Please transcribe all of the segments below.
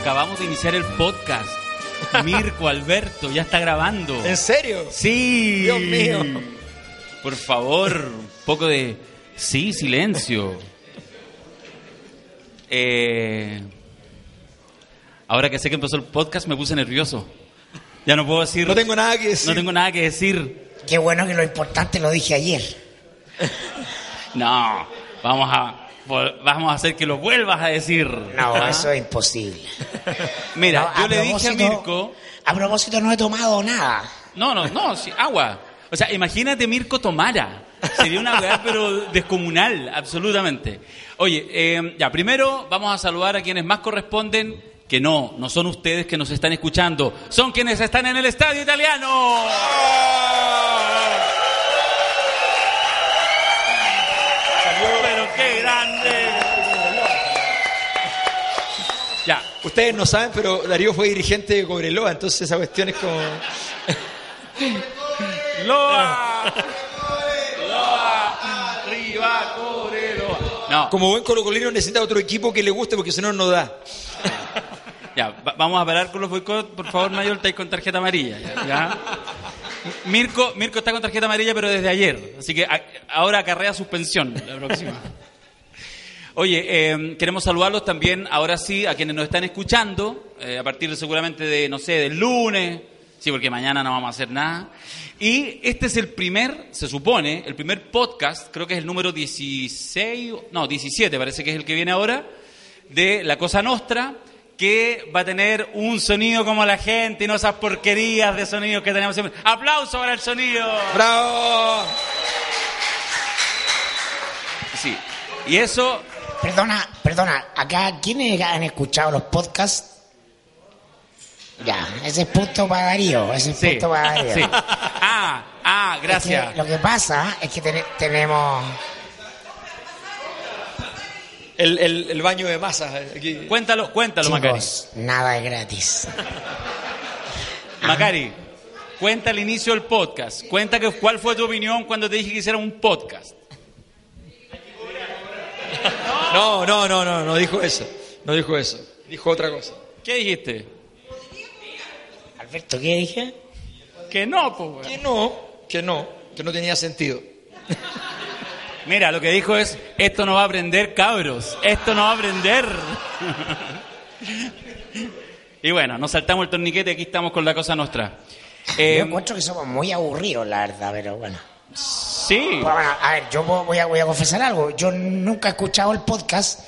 Acabamos de iniciar el podcast. Mirko, Alberto, ya está grabando. ¿En serio? Sí. Dios mío. Por favor, un poco de... Sí, silencio. Eh, ahora que sé que empezó el podcast me puse nervioso. Ya no puedo decir... No tengo nada que decir. no tengo nada que decir. Qué bueno que lo importante lo dije ayer. No, vamos a, vamos a hacer que lo vuelvas a decir. No, ¿Ah? eso es imposible. Mira, No, yo le dije a Mirko... A propósito, no he tomado nada. No, no, no, sí, agua. O sea, imagínate Mirko tomara. Sería una weá, pero descomunal, absolutamente. Oye, eh, ya, primero vamos a saludar a quienes más corresponden, que no, no son ustedes que nos están escuchando, son quienes están en el estadio italiano. Pero Ustedes no saben, pero Darío fue dirigente de Cobreloa, entonces esa cuestión es como... Loa. Loa. Arriba, Cobreloa. No, Como buen colocolino necesita otro equipo que le guste porque si no, no da. Ya, va- vamos a parar con los boicots, por favor, Mayor, estáis con tarjeta amarilla. Ya, ¿ya? Mirko, Mirko está con tarjeta amarilla, pero desde ayer. Así que a- ahora acarrea suspensión la próxima. Oye, eh, queremos saludarlos también, ahora sí, a quienes nos están escuchando, eh, a partir de, seguramente de, no sé, del lunes, sí, porque mañana no vamos a hacer nada. Y este es el primer, se supone, el primer podcast, creo que es el número 16, no, 17 parece que es el que viene ahora, de La Cosa Nostra, que va a tener un sonido como la gente y no esas porquerías de sonidos que tenemos siempre. ¡Aplauso para el sonido! ¡Bravo! Sí. Y eso, Perdona, perdona, acá, ¿quiénes han escuchado los podcasts? Ya, ese es punto para Darío, ese es sí. punto para Darío. sí. Ah, ah, Es que gracias. lo que pasa es que ten- tenemos... El, el- el baño de masas aquí. Cuéntalo, cuéntalo, Macari. Chicos, nada es gratis. Macari, cuenta el inicio del podcast. Cuenta que, cuál fue tu opinión cuando te dije que hiciera un podcast. No, no, no, no, no dijo eso. No dijo eso. Dijo otra cosa. ¿Qué dijiste? Alberto, ¿qué dije? Que no, pues. Que no, que no, que no tenía sentido. Mira, lo que dijo es, esto no va a aprender, cabros. Esto no va a aprender. y bueno, nos saltamos el torniquete, aquí estamos con la cosa nuestra. Eh, Yo encuentro que somos muy aburridos, la verdad, pero bueno. Sí. Bueno, bueno, a ver, yo voy a, voy a confesar algo. Yo nunca he escuchado el podcast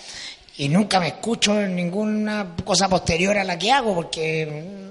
y nunca me escucho en ninguna cosa posterior a la que hago porque mm,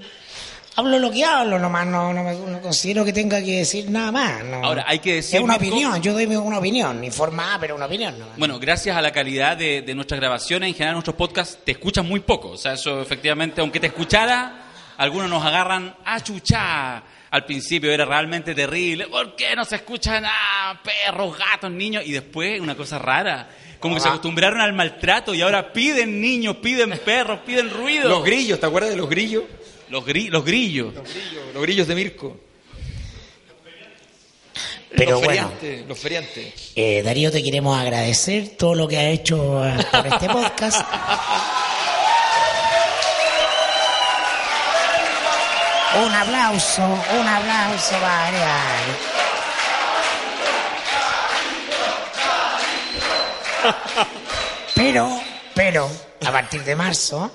hablo lo que hablo nomás, no, no, me, no considero que tenga que decir nada más. no. Ahora, hay que decir, Es una opinión, yo doy mi- una opinión, informada, pero una opinión. nomás. Bueno, gracias a la calidad de, de nuestras grabaciones, en general nuestros podcasts te escuchan muy poco. O sea, eso efectivamente, aunque te escuchara, algunos nos agarran a chuchá. Al principio era realmente terrible. ¿Por qué no se escucha nada? Perros, gatos, niños. Y después, una cosa rara. Como que se Ah. acostumbraron al maltrato y ahora piden niños, piden perros, piden ruido. Los grillos, ¿te acuerdas de los grillos? Los, gri- los grillos. Los grillos, los grillos de Mirko. pero los bueno, feriantes, los feriantes. eh, Darío, te queremos agradecer todo lo que ha hecho por este podcast. Un aplauso, un aplauso para. Pero, pero, a partir de marzo,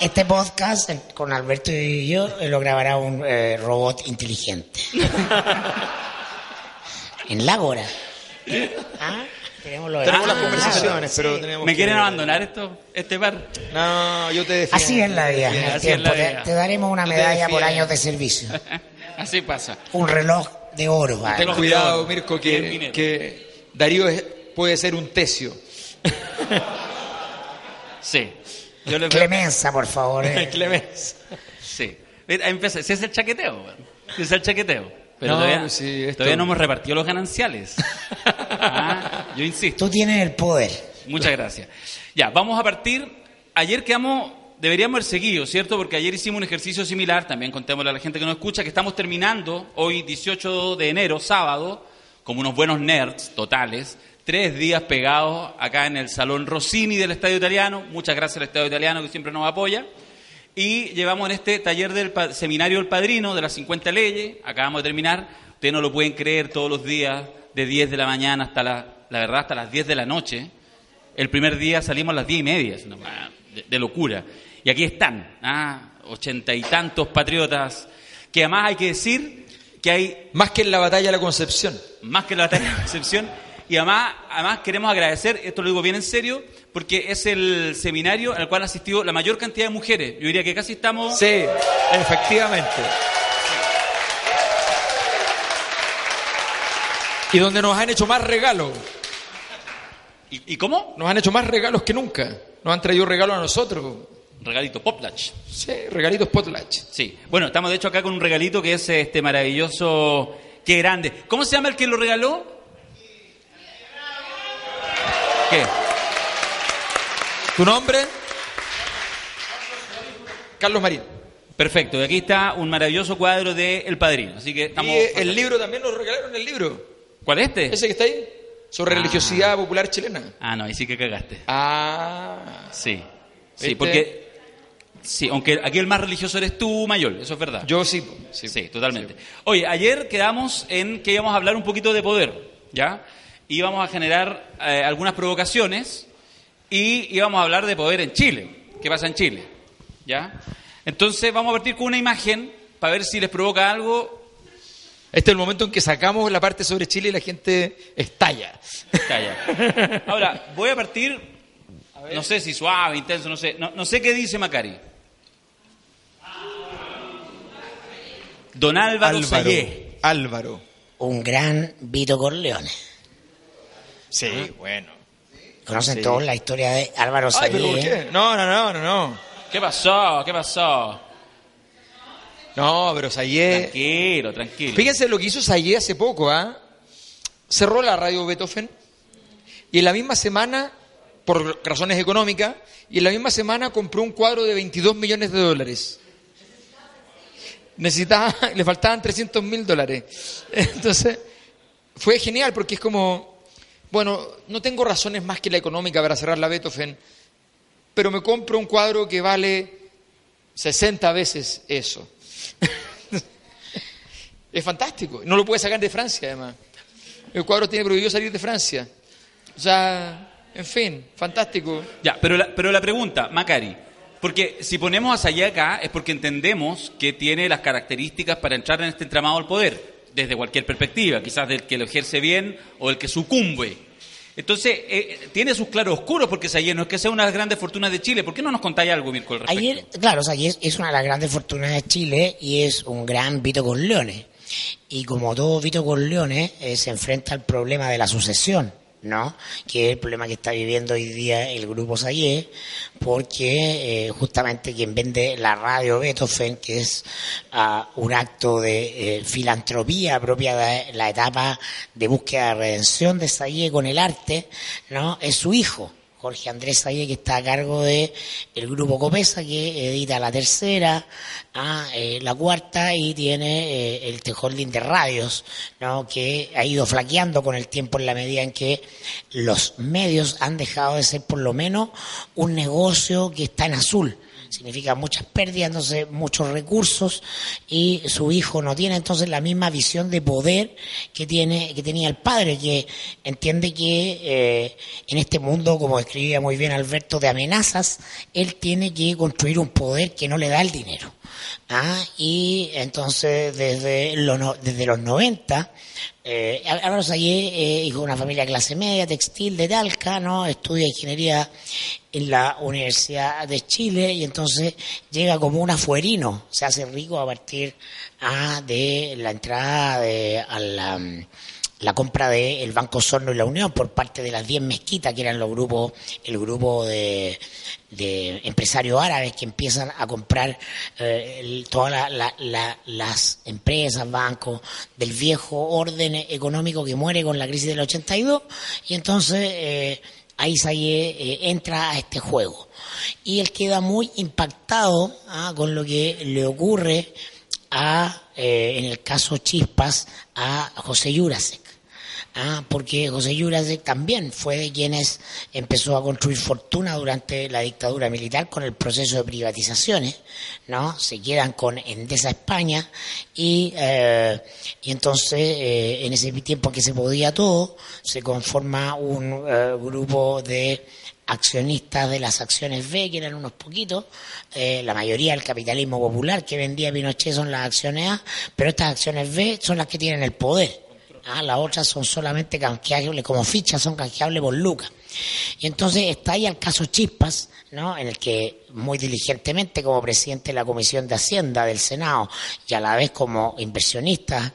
este podcast eh, con Alberto y yo eh, lo grabará un eh, robot inteligente. en la hora. ¿Ah? Tenemos, las Ah, conversaciones, sí. pero tenemos ¿Me que- quieren abandonar esto, este par? No, yo te defiendo. Así es la vida. en el Así es la Te- vida. Te, daremos una medalla por años de servicio. Así pasa. Un reloj de oro. ¿vale? Ten cuidado. Mirko, que, Darío es- puede ser un tecio. Sí. Yo les Clemenza, por favor. eh. Clemens. Sí. Mira, Empieza, ese es el chaqueteo. Ese es el chaqueteo. Pero No, todavía, sí, esto- todavía no hemos repartido los gananciales. Ah, yo insisto. Tú tienes el poder. Muchas gracias. Ya, vamos a partir. Ayer quedamos, deberíamos haber seguido, ¿cierto? Porque ayer hicimos un ejercicio similar, también contémosle a la gente que nos escucha, que estamos terminando hoy, 18 de enero, sábado, como unos buenos nerds totales, tres días pegados acá en el Salón Rossini del Estadio Italiano. Muchas gracias al Estadio Italiano que siempre nos apoya. Y llevamos en este taller del seminario El Padrino de las 50 leyes. Acabamos de terminar. Ustedes no lo pueden creer todos los días, de 10 de la mañana hasta la, la verdad, hasta las 10 de la noche. El primer día salimos a las 10 y media, de, de locura. Y aquí están, ah, ochenta y tantos patriotas, que además hay que decir que hay Más que en la batalla de la Concepción. más que la batalla de la Concepción. Y además, además queremos agradecer, esto lo digo bien en serio, porque es el seminario al cual ha asistido la mayor cantidad de mujeres. Yo diría que casi estamos... Sí, efectivamente. Y donde nos han hecho más regalos. ¿Y, y cómo? Nos han hecho más regalos que nunca. Nos han traído regalos a nosotros. Regalito Poplach. Sí, regalitos potlatch. Sí. Bueno, estamos de hecho acá con un regalito que es este maravilloso... ¡Qué grande! ¿Cómo se llama el que lo regaló? ¿Qué? ¿Tu nombre? Carlos Marín. Perfecto. Y aquí está un maravilloso cuadro de El Padrino. Así que estamos... Y el libro también nos regalaron el libro. ¿Cuál es este? Ese que está ahí. Sobre Ah. religiosidad popular chilena. Ah, no, ahí sí que cagaste. Ah. Sí. Sí, ¿Viste? porque... Sí, aunque aquí el más religioso eres tú, Mayol, eso es verdad. Yo sí. Sí, sí. totalmente. Oye, ayer quedamos en que íbamos a hablar un poquito de poder, ¿ya? Íbamos a generar eh, algunas provocaciones y íbamos a hablar de poder en Chile. ¿Qué pasa en Chile? ¿Ya? Entonces vamos a partir con una imagen para ver si les provoca algo. Este es el momento en que sacamos la parte sobre Chile y la gente estalla. Calla. Ahora, voy a partir, no sé si suave, intenso, no sé. No, no sé qué dice Macari. Don Álvaro, Sayé. Álvaro. Un gran Vito Corleone. Sí, bueno. ¿Conocen Sí. todos la historia de Álvaro Ay, pero ¿por Sayé? qué? No, no, no, no, no. ¿Qué pasó? ¿Qué pasó? No, pero Sayé. Tranquilo, tranquilo. Fíjense lo que hizo Sayé hace poco, ¿ah? Cerró la radio Beethoven y en la misma semana, por razones económicas, y en la misma semana compró un cuadro de 22 millones de dólares. Necesitaba, le faltaban 300 mil dólares. Entonces, fue genial porque es como, bueno, no tengo razones más que la económica para cerrar la Beethoven, pero me compro un cuadro que vale 60 veces eso. es fantástico. No lo puede sacar de Francia, además. El cuadro tiene prohibido salir de Francia. O sea, en fin, fantástico. Ya, pero la, pero la pregunta, Macari, porque si ponemos a Sayé acá es porque entendemos que tiene las características para entrar en este entramado al poder, desde cualquier perspectiva, quizás del que lo ejerce bien o el que sucumbe. Entonces, eh, tiene sus claroscuros porque Sayé no es que sea una de las grandes fortunas de Chile. ¿Por qué no nos contáis algo, Mirko, al respecto? Ayer, claro, o sea, y es, es una de las grandes fortunas de Chile y es un gran Vito Corleone. Y como todo Vito Corleone, eh, se enfrenta al problema de la sucesión, ¿no? Que es el problema que está viviendo hoy día el grupo Sayé, porque eh, justamente quien vende la radio Beethoven, que es ah, un acto de eh, filantropía propia de la etapa de búsqueda de redención de Sayé con el arte, ¿no? Es su hijo. Jorge Andrés Sayé, que está a cargo de el grupo Copesa, que edita la tercera, ah, eh, la cuarta, y tiene eh, el The Holding de radios, ¿no? que ha ido flaqueando con el tiempo en la medida en que los medios han dejado de ser por lo menos un negocio que está en azul significa muchas pérdidas, entonces muchos recursos y su hijo no tiene entonces la misma visión de poder que tiene que tenía el padre, que entiende que eh, en este mundo, como escribía muy bien Alberto, de amenazas, él tiene que construir un poder que no le da el dinero. Ah, y entonces desde los, desde los 90, eh, Álvaro eh, hijo de una familia clase media, textil de Talca, ¿no? Estudia ingeniería en la Universidad de Chile y entonces llega como un afuerino, se hace rico a partir ah, de la entrada de, a la, la compra del Banco Sorno y la Unión por parte de las 10 mezquitas, que eran los grupos, el grupo de, de empresarios árabes que empiezan a comprar eh, todas la- la- la- las empresas, bancos del viejo orden económico que muere con la crisis del 82 y entonces eh, ahí Sayé eh, entra a este juego y él queda muy impactado ah, con lo que le ocurre a, eh, en el caso Chispas, a José Jurasek. Ah, porque José Jurasek también fue de quienes empezó a construir fortuna durante la dictadura militar con el proceso de privatizaciones, ¿no? Se quedan con Endesa España y, eh, y entonces eh, en ese tiempo que se podía todo, se conforma un eh, grupo de accionistas de las acciones B, que eran unos poquitos, eh, la mayoría del capitalismo popular que vendía Pinochet son las acciones A, pero estas acciones B son las que tienen el poder. Ah, las otras son solamente canjeables, como fichas son canjeables por lucas. Y entonces está ahí el caso Chispas, ¿no? en el que muy diligentemente como presidente de la Comisión de Hacienda del Senado y a la vez como inversionista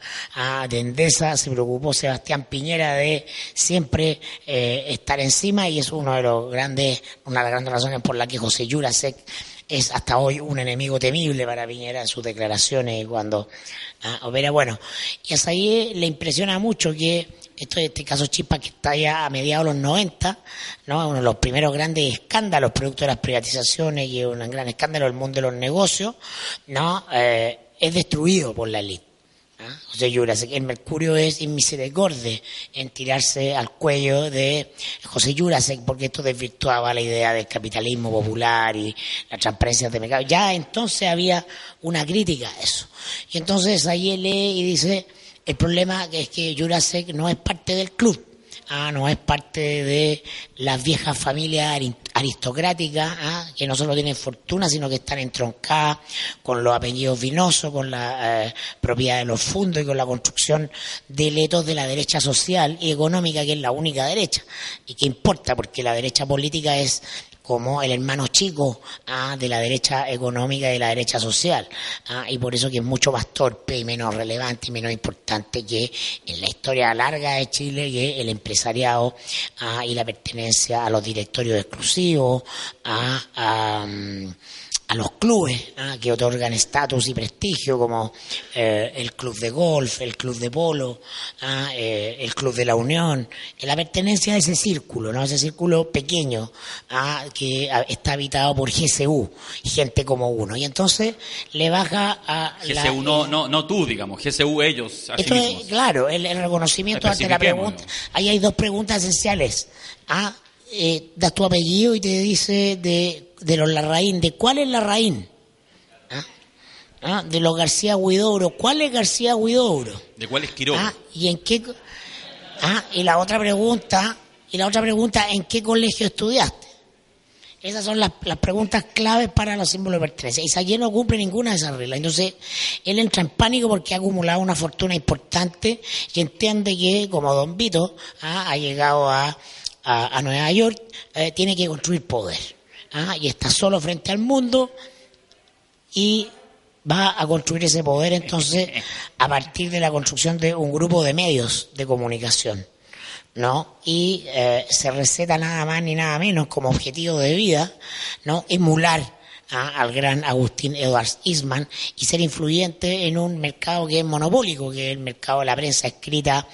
de Endesa se preocupó Sebastián Piñera de siempre eh, estar encima y es uno de los grandes, una de las grandes razones por la que José Jurasek es hasta hoy un enemigo temible para Piñera en sus declaraciones cuando ah, opera. Bueno, y a ahí le impresiona mucho que esto, este caso Chispa que está ya a mediados de los 90, ¿no? uno de los primeros grandes escándalos producto de las privatizaciones y un gran escándalo del mundo de los negocios, ¿no? Eh, es destruido por la élite. ¿Ah? José Jurasek, el Mercurio es inmisericorde en tirarse al cuello de José Jurasek, porque esto desvirtuaba la idea del capitalismo popular y la transparencia de mercado. Ya entonces había una crítica a eso. Y entonces ahí él lee y dice, el problema es que Jurasek no es parte del club. Ah, no es parte de las viejas familias aristocráticas, ah, que no solo tienen fortuna, sino que están entroncadas con los apellidos vinosos, con la eh, propiedad de los fondos y con la construcción de letos de la derecha social y económica, que es la única derecha. Y que importa, porque la derecha política es como el hermano chico ah, de la derecha económica y de la derecha social. Ah, y por eso que es mucho más torpe y menos relevante y menos importante que en la historia larga de Chile, que el empresariado ah, y la pertenencia a los directorios exclusivos, a mm, a los clubes ¿ah? que otorgan estatus y prestigio como eh, el club de golf, el club de polo, ¿ah? eh, el club de la Unión, la pertenencia a ese círculo, ¿no? ese círculo pequeño ¿ah? que está habitado por GCU, gente como uno. Y entonces le baja a... GCU no, no, no tú, digamos, GCU ellos. Esto es, claro, el, reconocimiento ante la pregunta. Ahí hay dos preguntas esenciales. ¿ah? Eh, da tu apellido y te dice de de los Larraín, ¿de cuál es Larraín? ¿Ah? ¿Ah? De los García Huidobro, ¿cuál es García Huidobro? ¿De cuál es Quiroga? ¿Ah? ¿Y en qué? ¿Ah? Y la otra pregunta, y la otra pregunta, ¿en qué colegio estudiaste? Esas son las, preguntas claves para los símbolos de pertenencia. Isaías no cumple ninguna de esas reglas. Entonces, él entra en pánico porque ha acumulado una fortuna importante y entiende que, como Don Vito ha llegado a, a, Nueva York, eh, tiene que construir poder. ¿Ah? y está solo frente al mundo y va a construir ese poder entonces a partir de la construcción de un grupo de medios de comunicación. ¿no? Y eh, se receta nada más ni nada menos como objetivo de vida, ¿no? Emular al gran Agustín Edwards Eastman y ser influyente en un mercado que es monopólico, que es el mercado de la prensa escrita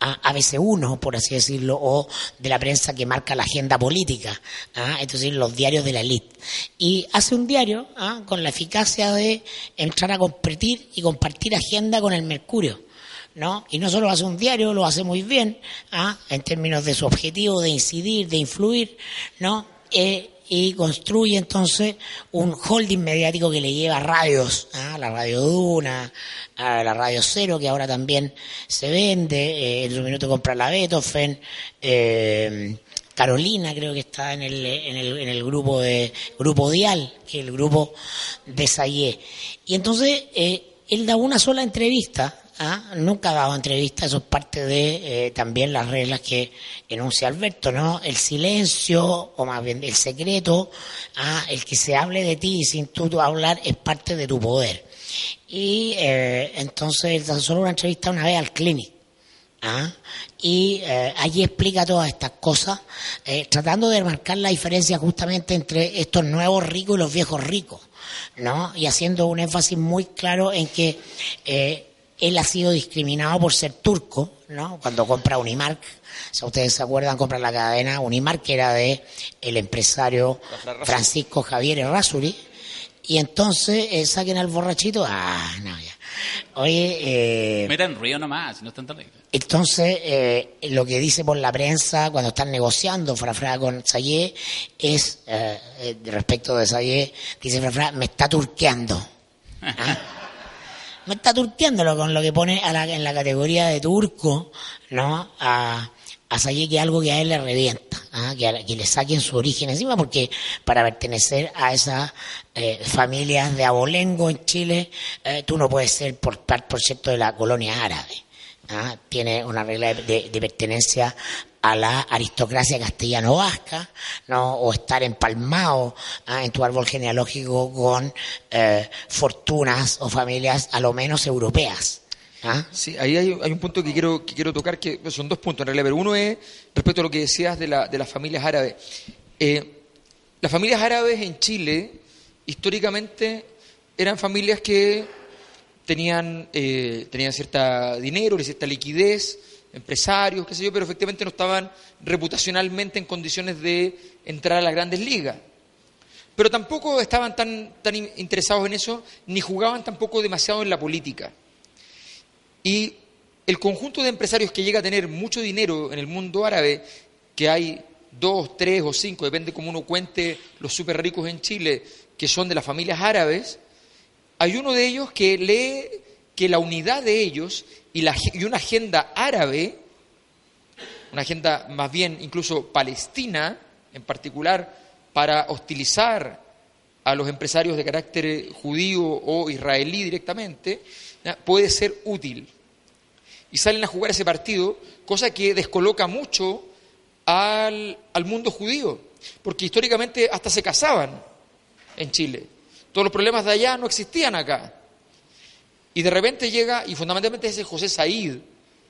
a ABC1, por así decirlo, o de la prensa que marca la agenda política, ¿ah? entonces los diarios de la élite. Y hace un diario ¿ah? con la eficacia de entrar a competir y compartir agenda con el Mercurio. ¿No? Y no solo hace un diario, lo hace muy bien, ¿ah? en términos de su objetivo de incidir, de influir, ¿no? Eh, y construye entonces un holding mediático que le lleva radios, a ¿ah? la Radio Duna, a la Radio Cero, que ahora también se vende, eh, en su minuto compra la Beethoven, eh, Carolina creo que está en el, en el, en el grupo de grupo Dial, que es el grupo de Sayé. Y entonces eh, él da una sola entrevista ¿ah? nunca ha dado entrevista, eso es parte de eh, también las reglas que enuncia Alberto, ¿no? El silencio, o más bien el secreto, ¿ah? el que se hable de ti sin tú hablar es parte de tu poder. Y eh, entonces solo una entrevista una vez al clinic. ¿ah? Y eh, allí explica todas estas cosas, tratando de marcar la diferencia justamente entre estos nuevos ricos y los viejos ricos, ¿no? Y haciendo un énfasis muy claro en que él ha sido discriminado por ser turco, ¿no? Cuando compra Unimark, si ustedes se acuerdan, compra la cadena Unimark, que era de el empresario Francisco Javier Errázuri, y entonces eh, saquen al borrachito, ah, no, ya. Oye, eh, Metan ruido nomás, no están tan ricos. entonces eh, lo que dice por la prensa cuando están negociando Frafra con Sayé es, eh, eh, respecto de Sayé, dice Frafra, me está turqueando. ¿Ah? Me está turqueándolo con lo que pone a la- en la categoría de turco, ¿no? A, a que es algo que a él le revienta, ¿ah? que, a que le saquen su origen encima, porque para pertenecer a esas eh, familias de abolengo en Chile, eh, tú no puedes ser por, por cierto de la colonia árabe. ¿Ah? Tiene una regla de, pertenencia a la aristocracia castellano-vasca, ¿no? o estar empalmado ¿ah? en tu árbol genealógico con eh, fortunas o familias a lo menos europeas. ¿ah? Sí, ahí hay, un punto que quiero, que quiero tocar, que son dos puntos en realidad, pero uno es respecto a lo que decías de, la- de las familias árabes. Eh, las familias árabes en Chile, históricamente, eran familias que tenían, eh, tenían cierta dinero, cierta liquidez, empresarios, qué sé yo, pero efectivamente no estaban reputacionalmente en condiciones de entrar a las grandes ligas. Pero tampoco estaban tan, tan in- interesados en eso, ni jugaban tampoco demasiado en la política. Y el conjunto de empresarios que llega a tener mucho dinero en el mundo árabe, que hay dos, tres o cinco, depende cómo uno cuente los súper ricos en Chile, que son de las familias árabes, hay uno de ellos que lee que la unidad de ellos y, la, y una agenda árabe, una agenda más bien incluso palestina, en particular para hostilizar a los empresarios de carácter judío o israelí directamente, puede ser útil. Y salen a jugar ese partido, cosa que descoloca mucho al, al mundo judío, porque históricamente hasta se casaban en Chile. Todos los problemas de allá no existían acá. Y de repente llega, y fundamentalmente es el José Said,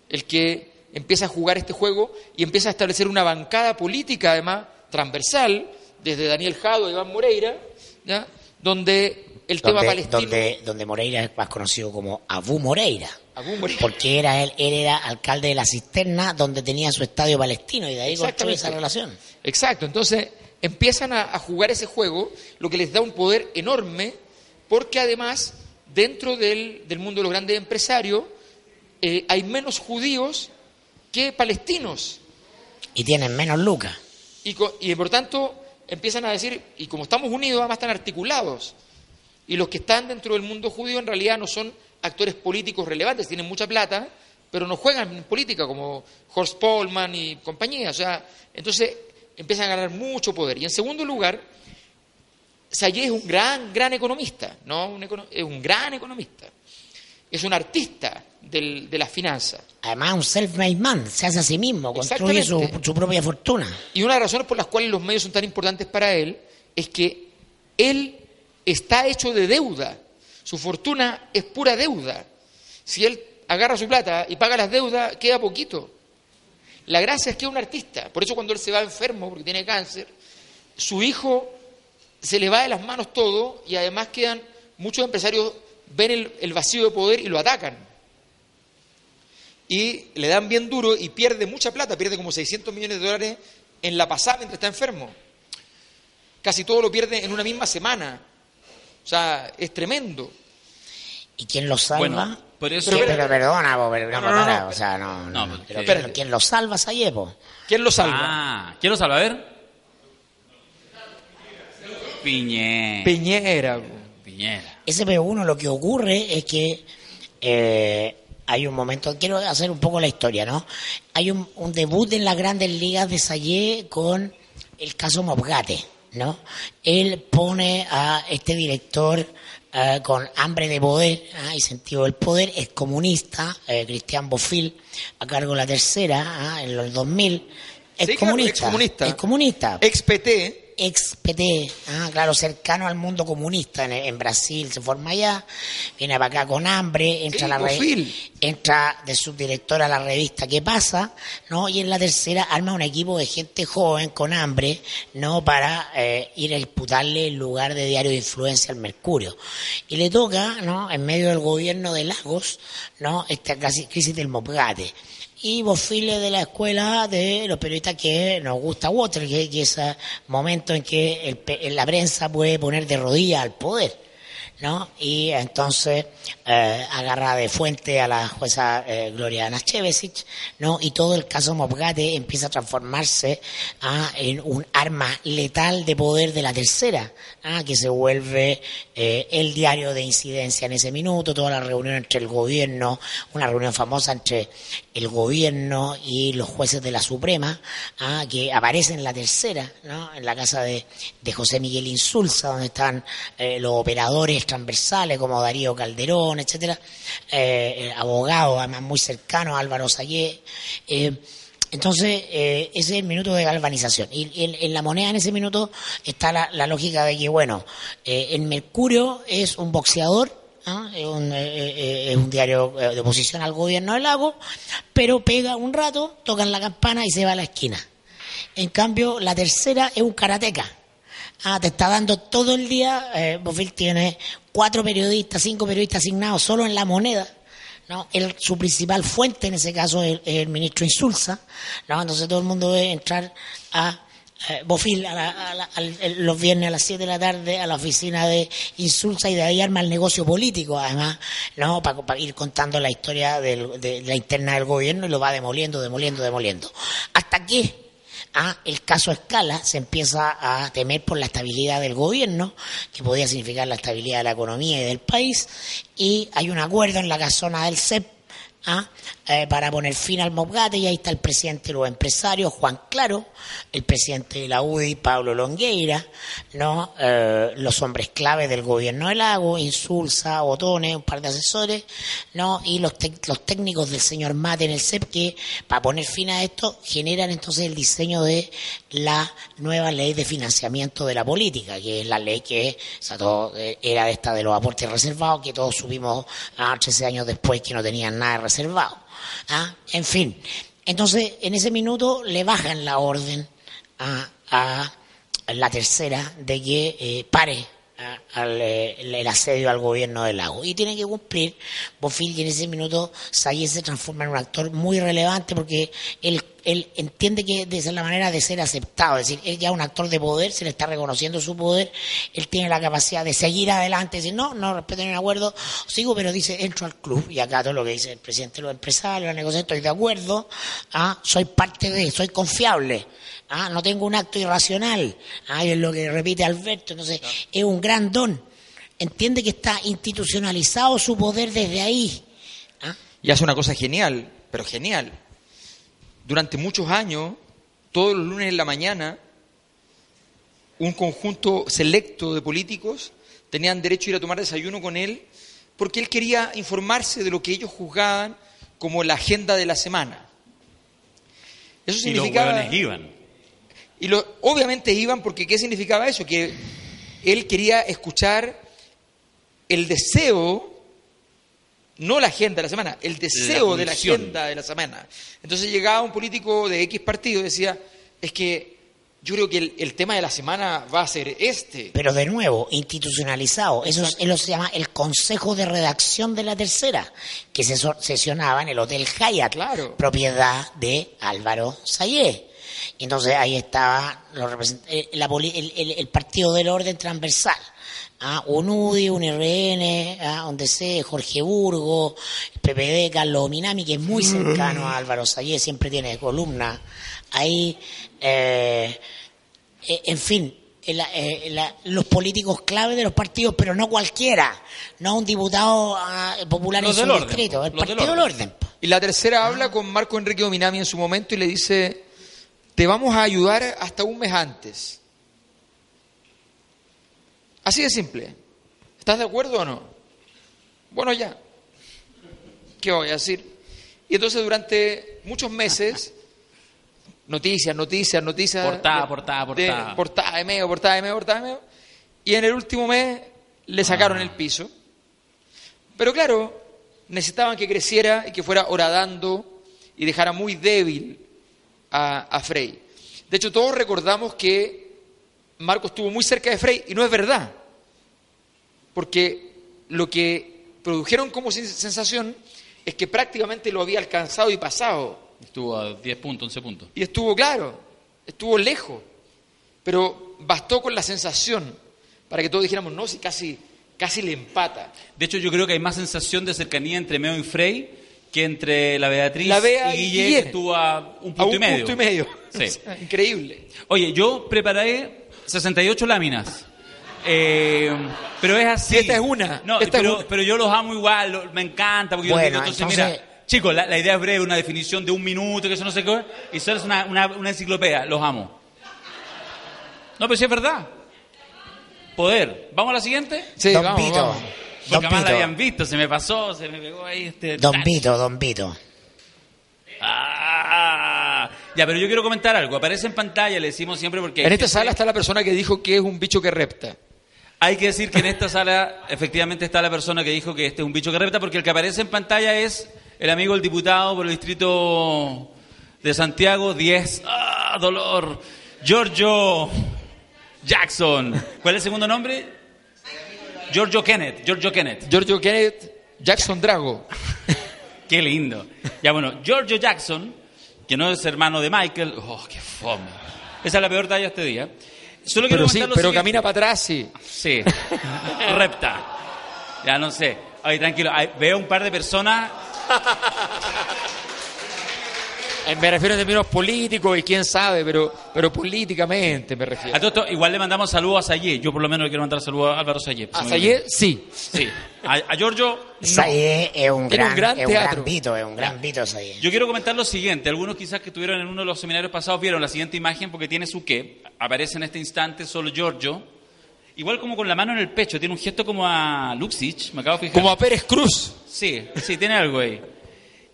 el que empieza a jugar este juego y empieza a establecer una bancada política, además, transversal, desde Daniel Jado Iván Moreira, ¿ya? donde el tema Donde, palestino... donde, donde Moreira es más conocido como Abu Moreira. Abu Moreira. Porque era él, él era alcalde de la cisterna donde tenía su estadio palestino y de ahí construye esa relación. Exacto, entonces empiezan a, a jugar ese juego, lo que les da un poder enorme, porque además dentro del, del mundo de los grandes empresarios eh, hay menos judíos que palestinos. Y tienen menos lucas. Y, y por tanto empiezan a decir, y como estamos unidos, además están articulados. Y los que están dentro del mundo judío en realidad no son actores políticos relevantes, tienen mucha plata, pero no juegan en política como Horst Polman y compañía. O sea, entonces empiezan a ganar mucho poder. Y en segundo lugar, Sayé es un gran, gran economista, ¿no? Un econo- es un gran economista. Es un artista del- de las finanzas. Además, un self-made man, se hace a sí mismo, construye su, su propia fortuna. Y una de las razones por las cuales los medios son tan importantes para él es que él está hecho de deuda. Su fortuna es pura deuda. Si él agarra su plata y paga las deudas, queda poquito. La gracia es que es un artista. Por eso cuando él se va enfermo porque tiene cáncer, su hijo se le va de las manos todo y además quedan muchos empresarios ven el, el vacío de poder y lo atacan. Y le dan bien duro y pierde mucha plata, pierde como 600 millones de dólares en la pasada mientras está enfermo. Casi todo lo pierde en una misma semana. O sea, es tremendo. ¿Y quién lo salva? Bueno, por eso- Pero, Pero- pero perdona, pero, no, No, no, no, para, no. o sea, no, no, No, pero porque- ¿quién- Espérate. ¿quién lo salva, Sayepo? ¿Quién lo salva? Ah, ¿quién lo salva? A ver. Piñera. Peñera. Piñera. SPO1 lo que ocurre es que eh, hay un momento, quiero hacer un poco la historia, ¿no? Hay un, un debut en las grandes ligas de Sayé con el caso Mobgate, ¿no? Él pone a este director eh, con hambre de poder ¿ah? y sentido del poder, es comunista, eh, Cristian Bofil, a cargo de la tercera, ¿ah? en los 2000, es Sí, claro, comunista. Es comunista Ex-PT. Ex PT, ah, claro, cercano al mundo comunista en, en Brasil, se forma allá, viene para acá con hambre, entra, la entra de subdirector a la revista ¿Qué pasa? ¿no? Y en la tercera arma un equipo de gente joven con hambre, ¿no? Para eh, ir a disputarle el lugar de diario de influencia al Mercurio. Y le toca, ¿no? En medio del gobierno de Lagos, ¿no? Esta casi crisis del Mopgate y Bofiles de la escuela de los periodistas que nos gusta Watergate, es ese momento en que el la prensa puede poner de rodillas al poder. ¿No? Y entonces eh, agarra de fuente a la jueza eh, Gloria Nachevesic, ¿no? Y todo el caso Mobgate empieza a transformarse ah, en un arma letal de poder de la tercera, ah, que se vuelve eh, el diario de incidencia en ese minuto, toda la reunión entre el gobierno, una reunión famosa entre el gobierno y los jueces de la Suprema, ah, que aparece en la tercera, ¿no? En la casa de, de José Miguel Insulza, donde están los operadores transversales como Darío Calderón, etcétera, eh, abogados además muy cercanos a Álvaro Sayé. Eh, entonces, eh, ese es el minuto de galvanización. Y, en, la moneda en ese minuto está la, lógica de que, bueno, eh, el Mercurio es un boxeador, ¿ah? es, un, eh, eh, es un diario eh, de oposición al gobierno del lago, pero pega un rato, tocan la campana y se va a la esquina. En cambio, la tercera es un karateca. Ah, te está dando todo el día. Eh, Bofil tiene cuatro periodistas, cinco periodistas asignados solo en la moneda. ¿no? El- su principal fuente en ese caso es el, ministro Insulza. ¿no? Entonces todo el mundo debe entrar a eh, Bofil a la- a la- el- los viernes a las 7 de la tarde a la oficina de Insulza y de ahí arma el negocio político, además, ¿no? para ir contando la historia de, de la interna del gobierno y lo va demoliendo, demoliendo, demoliendo. Hasta que Ah, el caso escala, se empieza a temer por la estabilidad del gobierno, que podía significar la estabilidad de la economía y del país, y hay un acuerdo en la casona del CEP ah, eh, para poner fin al Mobgate, y ahí está el presidente de los empresarios, Juan Claro, el presidente de la UDI, Pablo Longueira, ¿no? Eh, los hombres clave del gobierno del lago, Insulza, Botones, un par de asesores, ¿no? y los, los técnicos del señor Mate en el CEP que, para poner fin a esto, generan entonces el diseño de la nueva ley de financiamiento de la política, que es la ley que todo, eh, era esta de los aportes reservados, que todos subimos a 13 años después que no tenían nada reservado. ¿ah? En fin, entonces en ese minuto le bajan la orden a, a la tercera de que eh, pare al, eh, el, asedio al gobierno del lago. Y tiene que cumplir Bofil y en ese minuto Sayé se transforma en un actor muy relevante porque él, él entiende que esa es la manera de ser aceptado. Es decir, él ya es un actor de poder, se le está reconociendo su poder, él tiene la capacidad de seguir adelante, decir, no, no respeto ningún acuerdo, sigo, pero dice, entro al club y acá todo lo que dice el presidente de los empresarios, la negociación, estoy de acuerdo, ah, soy parte de, soy confiable. Ah, no tengo un acto irracional. Ah, es lo que repite Alberto. Entonces, es un gran don. Entiende que está institucionalizado su poder desde ahí. Ah, Y hace una cosa genial, pero genial. Durante muchos años, todos los lunes en la mañana, un conjunto selecto de políticos tenían derecho a ir a tomar desayuno con él porque él quería informarse de lo que ellos juzgaban como la agenda de la semana. Eso Y los significaba... hueones iban. Y lo, obviamente iban porque ¿qué significaba eso? Que él quería escuchar el deseo, no la agenda de la semana, el deseo de la agenda de la semana. Entonces llegaba un político de X partido y decía, es que yo creo que el, el tema de la semana va a ser este. pero de nuevo, institucionalizado. Eso, es- eso se llama el Consejo de Redacción de la Tercera, que se sesionaba en el Hotel Hyatt, Claro. propiedad de Álvaro Sayé. Y Entonces ahí estaba los eh, la el, el- el partido del orden transversal. Ah, un UDI, un RN, ah, un DC, Jorge Burgo, el PPD, Carlos Minami, que es muy cercano a Álvaro Sayé, siempre tiene columna. Ahí, eh, eh, en fin, el- eh, la- los políticos clave de los partidos, pero no cualquiera, no un diputado ah, popular Los en del su orden, distrito, el los partido del orden. Y la tercera habla con Marco Enrique Dominami en su momento y le dice, te vamos a ayudar hasta un mes antes. Así de simple. ¿Estás de acuerdo o no? Bueno, ya. ¿Qué voy a decir? Y entonces durante muchos meses, noticias, noticias, noticias. Portada, de- portada, de- portada. portada de medio, portada de medio, portada de medio. Y en el último mes le sacaron Ah. el piso. Pero claro, necesitaban que creciera y que fuera horadando y dejara muy débil a, a Frey. De hecho, todos recordamos que Marco estuvo muy cerca de Frey y no es verdad. Porque lo que produjeron como sen- sensación es que prácticamente lo había alcanzado y pasado. Estuvo a 10 puntos, 11 puntos. Y estuvo claro, estuvo lejos. Pero bastó con la sensación para que todos dijéramos, no, si casi casi le empata. De hecho, yo creo que hay más sensación de cercanía entre Meo y Frey que entre la Beatriz La Bea y y Guille, estuvo a un punto a un y medio. punto y medio. Sí. Increíble. Oye, yo preparé 68 láminas. Eh, pero es así. Y esta es una, No, esta es pero, una. pero yo los amo igual, lo- me encanta. Porque yo digo, entonces, entonces- mira, chicos, la, la idea es breve, una definición de un minuto, que eso no sé qué. Y solo es una, una, una enciclopedia, los amo. No, pero sí es verdad. Poder. ¿Vamos a la siguiente? Sí, Don vamos, Vito. vamos. Porque Don la Vito. habían visto, se me pasó, se me pegó ahí este. Don Vito, Don Vito. Ah, ya, pero yo quiero comentar algo. Aparece en pantalla, le decimos siempre porque. En esta sala está la persona que dijo que es un bicho que repta. Hay que decir que en esta sala efectivamente está la persona que dijo que este es un bicho que repta, porque el que aparece en pantalla es el amigo del diputado por el distrito de Santiago 10. ¡Ah, dolor! Giorgio Jackson. ¿Cuál es el segundo nombre? Giorgio Kenneth. Giorgio Kenneth. Giorgio Kenneth Jackson Drago. Qué lindo. Ya bueno, Giorgio Jackson, que no es hermano de Michael. ¡Oh, qué fome! Esa es la peor talla este día. Solo quiero Pero sí, pero siguiente. camina para atrás, sí. Sí, repta. Ya no sé. Ay, tranquilo, Ay, veo un par de personas. Eh, Me refiero en términos políticos y quién sabe, pero, pero políticamente me refiero. A todo esto, igual le mandamos saludos a Sayé. Yo por lo menos le quiero mandar saludos a Álvaro Sayé. A Sayé, sí. Sí. A, a Giorgio, no. Sayé es un Tiene un gran, gran es un teatro. gran Vito, es un gran Vito Sayé. Yo quiero comentar lo siguiente. Algunos quizás que estuvieron en uno de los seminarios pasados vieron la siguiente imagen porque tiene su qué. Aparece en este instante solo Giorgio. Igual como con la mano en el pecho. Tiene un gesto como a Luxich. Me acabo de fijar. Como a Pérez Cruz. Sí, sí, tiene algo ahí.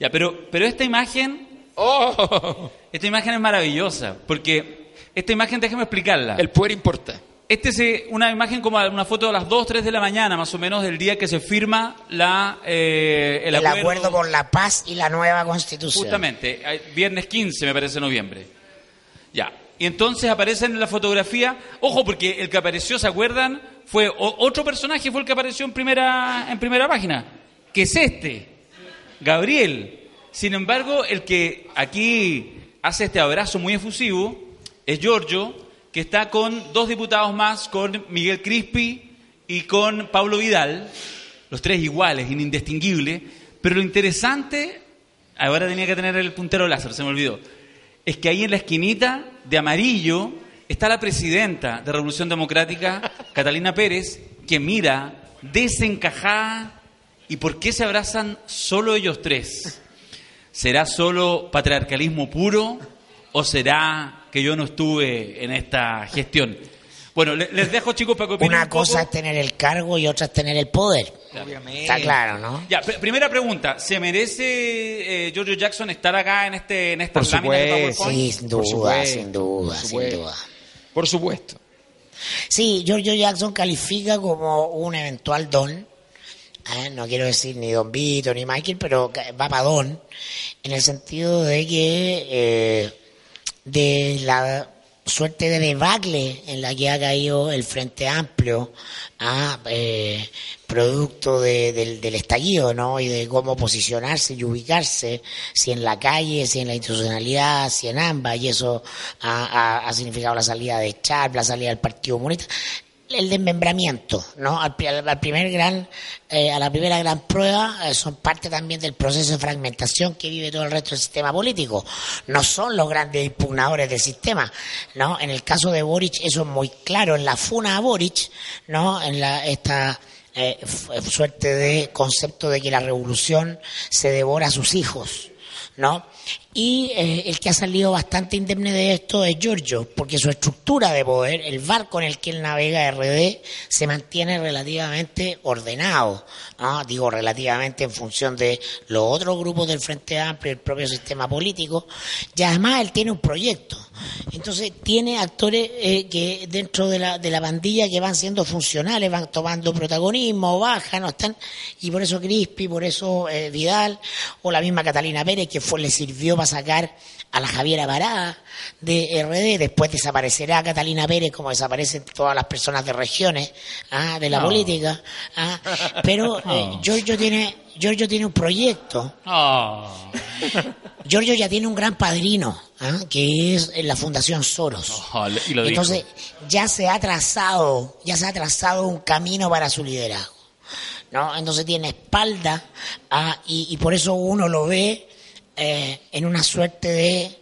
Ya, pero, pero esta imagen ¡Oh! Esta imagen es maravillosa, porque esta imagen, déjame explicarla. El poder importa. Este es una imagen como una foto de las 2, 3 de la mañana, más o menos, del día que se firma la, eh, el, El, acuerdo por la paz y la nueva constitución. Justamente, viernes 15, me parece, noviembre. Ya. Y entonces aparecen en la fotografía, ojo, porque el que apareció, ¿se acuerdan? Fue otro personaje, fue el que apareció en primera, en primera página, que es este, Gabriel. Sin embargo, el que aquí hace este abrazo muy efusivo es Giorgio, que está con dos diputados más, con Miguel Crispi y con Pablo Vidal, los tres iguales, indistinguibles. Pero lo interesante, ahora tenía que tener el puntero láser, se me olvidó, es que ahí en la esquinita de amarillo está la presidenta de Revolución Democrática, Catalina Pérez, que mira desencajada. ¿Y por qué se abrazan solo ellos tres? ¿Será solo patriarcalismo puro o será que yo no estuve en esta gestión? Bueno, le- les dejo chicos para que opinen Una un poco. cosa es tener el cargo y otra es tener el poder. Obviamente. Está claro, ¿no? Ya, primera pregunta, ¿se merece eh, Giorgio Jackson estar acá en este en estas Por láminas de supuesto. PowerPoint? Sí, sin duda, supuesto, sin duda, por sin supuesto. duda. Por supuesto. Sí, Giorgio Jackson califica como un eventual don. ¿Eh? No quiero decir ni Don Vito ni Michael, pero va para don. En el sentido de que eh, de la suerte de debacle en la que ha caído el Frente Amplio a eh, producto de- del, estallido, ¿no? Y de cómo posicionarse y ubicarse, si en la calle, si en la institucionalidad, si en ambas, y eso ha significado la salida de Char, la salida del Partido Comunista, el desmembramiento, ¿no? Al, pri- al primer gran, eh, a la primera gran prueba eh, son parte también del proceso de fragmentación que vive todo el resto del sistema político. No son los grandes impugnadores del sistema, ¿no? En el caso de Boric eso es muy claro. En la funa a Boric, ¿no? En la esta eh, suerte de concepto de que la revolución se devora a sus hijos, ¿no? Y eh, el que ha salido bastante indemne de esto es Giorgio, porque su estructura de poder, el barco en el que él navega RD, se mantiene relativamente ordenado. ¿no? Digo relativamente en función de los otros grupos del Frente Amplio, el propio sistema político. Y además él tiene un proyecto. Entonces tiene actores eh, que dentro de la, de la pandilla que van siendo funcionales, van tomando protagonismo, bajan, no están, y por eso Crispi, por eso eh, Vidal, o la misma Catalina Pérez, que fue, le sirvió para sacar a la Javiera Parada de RD, después desaparecerá Catalina Pérez como desaparecen todas las personas de regiones ah, de la No. política, ah, pero eh, Giorgio tiene Giorgio tiene un proyecto Oh. Giorgio ya tiene un gran padrino, ¿ah? que es la Fundación Soros. Oh, y lo dijo. Entonces, ya se ha trazado, ya se ha trazado un camino para su liderazgo. ¿no? Entonces tiene espalda ah, y, y por eso uno lo ve eh, en una suerte de,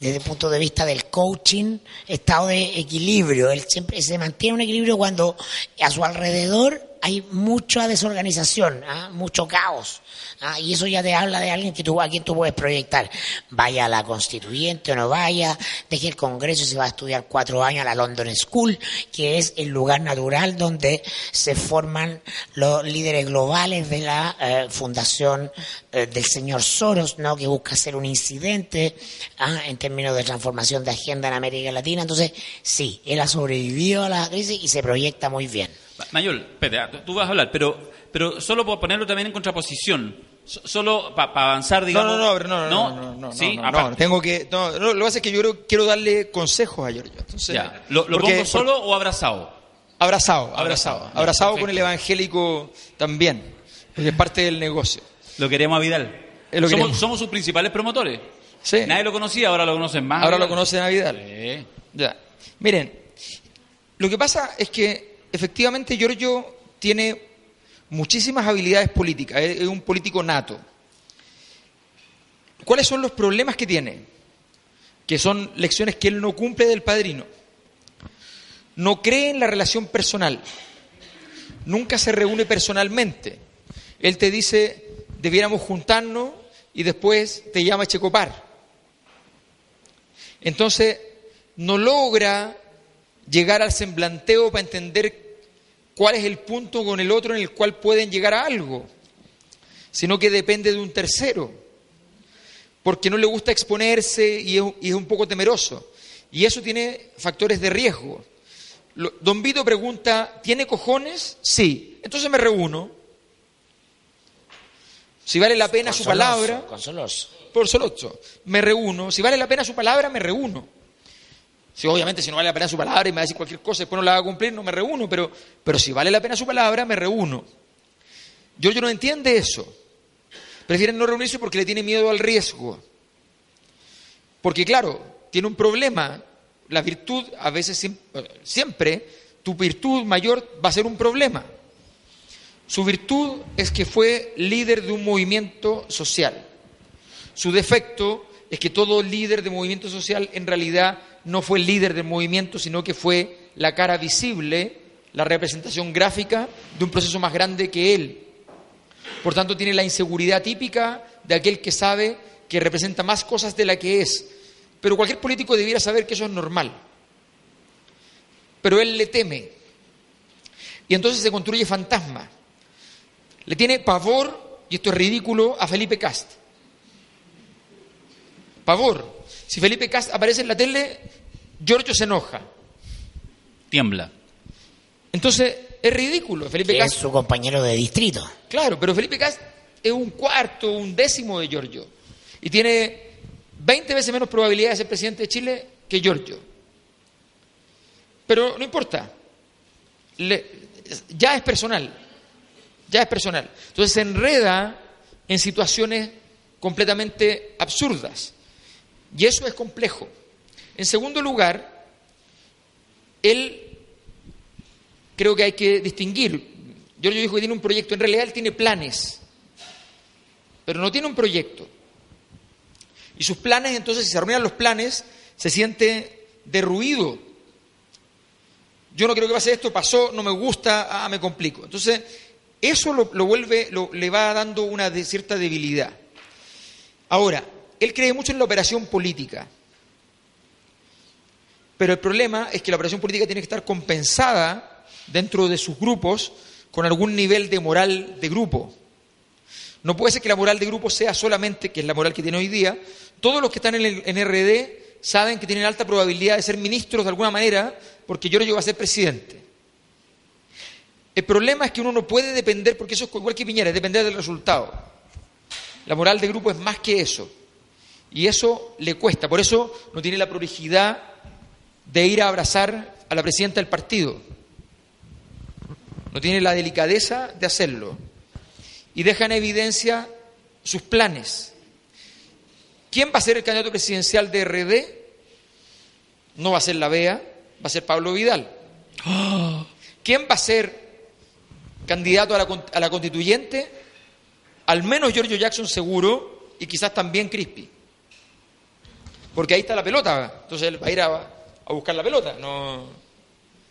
desde el punto de vista del coaching, estado de equilibrio. Él siempre se mantiene un equilibrio cuando a su alrededor hay mucha desorganización, ¿ah? mucho caos. ¿ah? Y eso ya te habla de alguien que tú, a quien tú puedes proyectar. Vaya a la constituyente o no vaya, deje el Congreso y se va a estudiar cuatro años a la London School, que es el lugar natural donde se forman los líderes globales de la eh, fundación eh, del señor Soros, ¿no? que busca hacer un incidente ¿ah? en términos de transformación de agenda en América Latina. Entonces, sí, él ha sobrevivido a la crisis y se proyecta muy bien. Mayol, espérate, tú vas a hablar, pero, pero solo por ponerlo también en contraposición. So- Solo para avanzar, No, digamos. no, no, no, no, no, no, no, ¿Sí? no, no, tengo que, no, no, lo que pasa es que yo creo- quiero darle consejos a Giorgio. Entonces, Ya. ¿Lo, lo porque- pongo solo o abrazado? Abrazado, abrazado, Abrazado, abrazado con el evangélico también, porque es parte del negocio. Lo queremos a Vidal. Lo somos, queremos. somos sus principales promotores. Sí. Nadie lo conocía, ahora lo conocen más. Ahora Vidal. lo conoce Navidad. Sí. Ya. Miren, lo que pasa es que efectivamente Giorgio tiene muchísimas habilidades políticas, es un político nato. ¿Cuáles son los problemas que tiene? Que son lecciones que él no cumple del padrino. No cree en la relación personal. Nunca se reúne personalmente. Él te dice, debiéramos juntarnos y después te llama a Checopar. Entonces, no logra llegar al semblanteo para entender cuál es el punto con el otro en el cual pueden llegar a algo, sino que depende de un tercero, porque no le gusta exponerse y es, un poco temeroso. Y eso tiene factores de riesgo. Don Vito pregunta, ¿tiene cojones? Sí. Entonces me reúno. Si vale la pena su palabra, Consoloso. por me reúno. Si vale la pena su palabra, me reúno. Si obviamente si no vale la pena su palabra y me va a decir cualquier cosa después no la va a cumplir, no me reúno, pero, pero si vale la pena su palabra, me reúno. Giorgio no entiende eso. Prefieren no reunirse porque le tiene miedo al riesgo. Porque claro, tiene un problema. La virtud, a veces, siem- siempre, tu virtud mayor va a ser un problema. Su virtud es que fue líder de un movimiento social. Su defecto es que todo líder de movimiento social en realidad no fue el líder del movimiento, sino que fue la cara visible, la representación gráfica de un proceso más grande que él. Por tanto, tiene la inseguridad típica de aquel que sabe que representa más cosas de la que es. Pero cualquier político debiera saber que eso es normal. Pero él le teme. Y entonces se construye fantasma. Le tiene pavor, y esto es ridículo, a Felipe Cast. Pavor. Si Felipe Cast aparece en la tele, Giorgio se enoja. Tiembla. Entonces, es ridículo. Felipe Que es Cast, su compañero de distrito. claro, pero Felipe Cast es un cuarto, un décimo de Giorgio. Y tiene 20 veces menos probabilidad de ser presidente de Chile que Giorgio. Pero no importa. Le- ya es personal. Ya es personal. Entonces se enreda en situaciones completamente absurdas. Y eso es complejo. En segundo lugar, él creo que hay que distinguir. Giorgio dijo que tiene un proyecto. En realidad él tiene planes. Pero no tiene un proyecto. Y sus planes, entonces, si se arruinan los planes, se siente derruido. Yo no creo que pase esto, pasó, no me gusta, ah, me complico. Entonces, eso lo, lo vuelve, lo- le va dando una cierta debilidad. Ahora, él cree mucho en la operación política. Pero el problema es que la operación política tiene que estar compensada dentro de sus grupos con algún nivel de moral de grupo. No puede ser que la moral de grupo sea solamente, que es la moral que tiene hoy día, todos los que están en, el, RD saben que tienen alta probabilidad de ser ministros de alguna manera porque Giorgio va a ser presidente. El problema es que uno no puede depender, porque eso es igual que Piñera, es depender del resultado. La moral de grupo es más que eso. Y eso le cuesta. Por eso no tiene la prolijidad de ir a abrazar a la presidenta del partido. No tiene la delicadeza de hacerlo. Y deja en evidencia sus planes. ¿Quién va a ser el candidato presidencial de RD? No va a ser la BEA, va a ser Pablo Vidal. ¿Quién va a ser candidato a la, a la constituyente, al menos Giorgio Jackson seguro y quizás también Crispy. Porque ahí está la pelota, entonces él va a ir a, a buscar la pelota. No,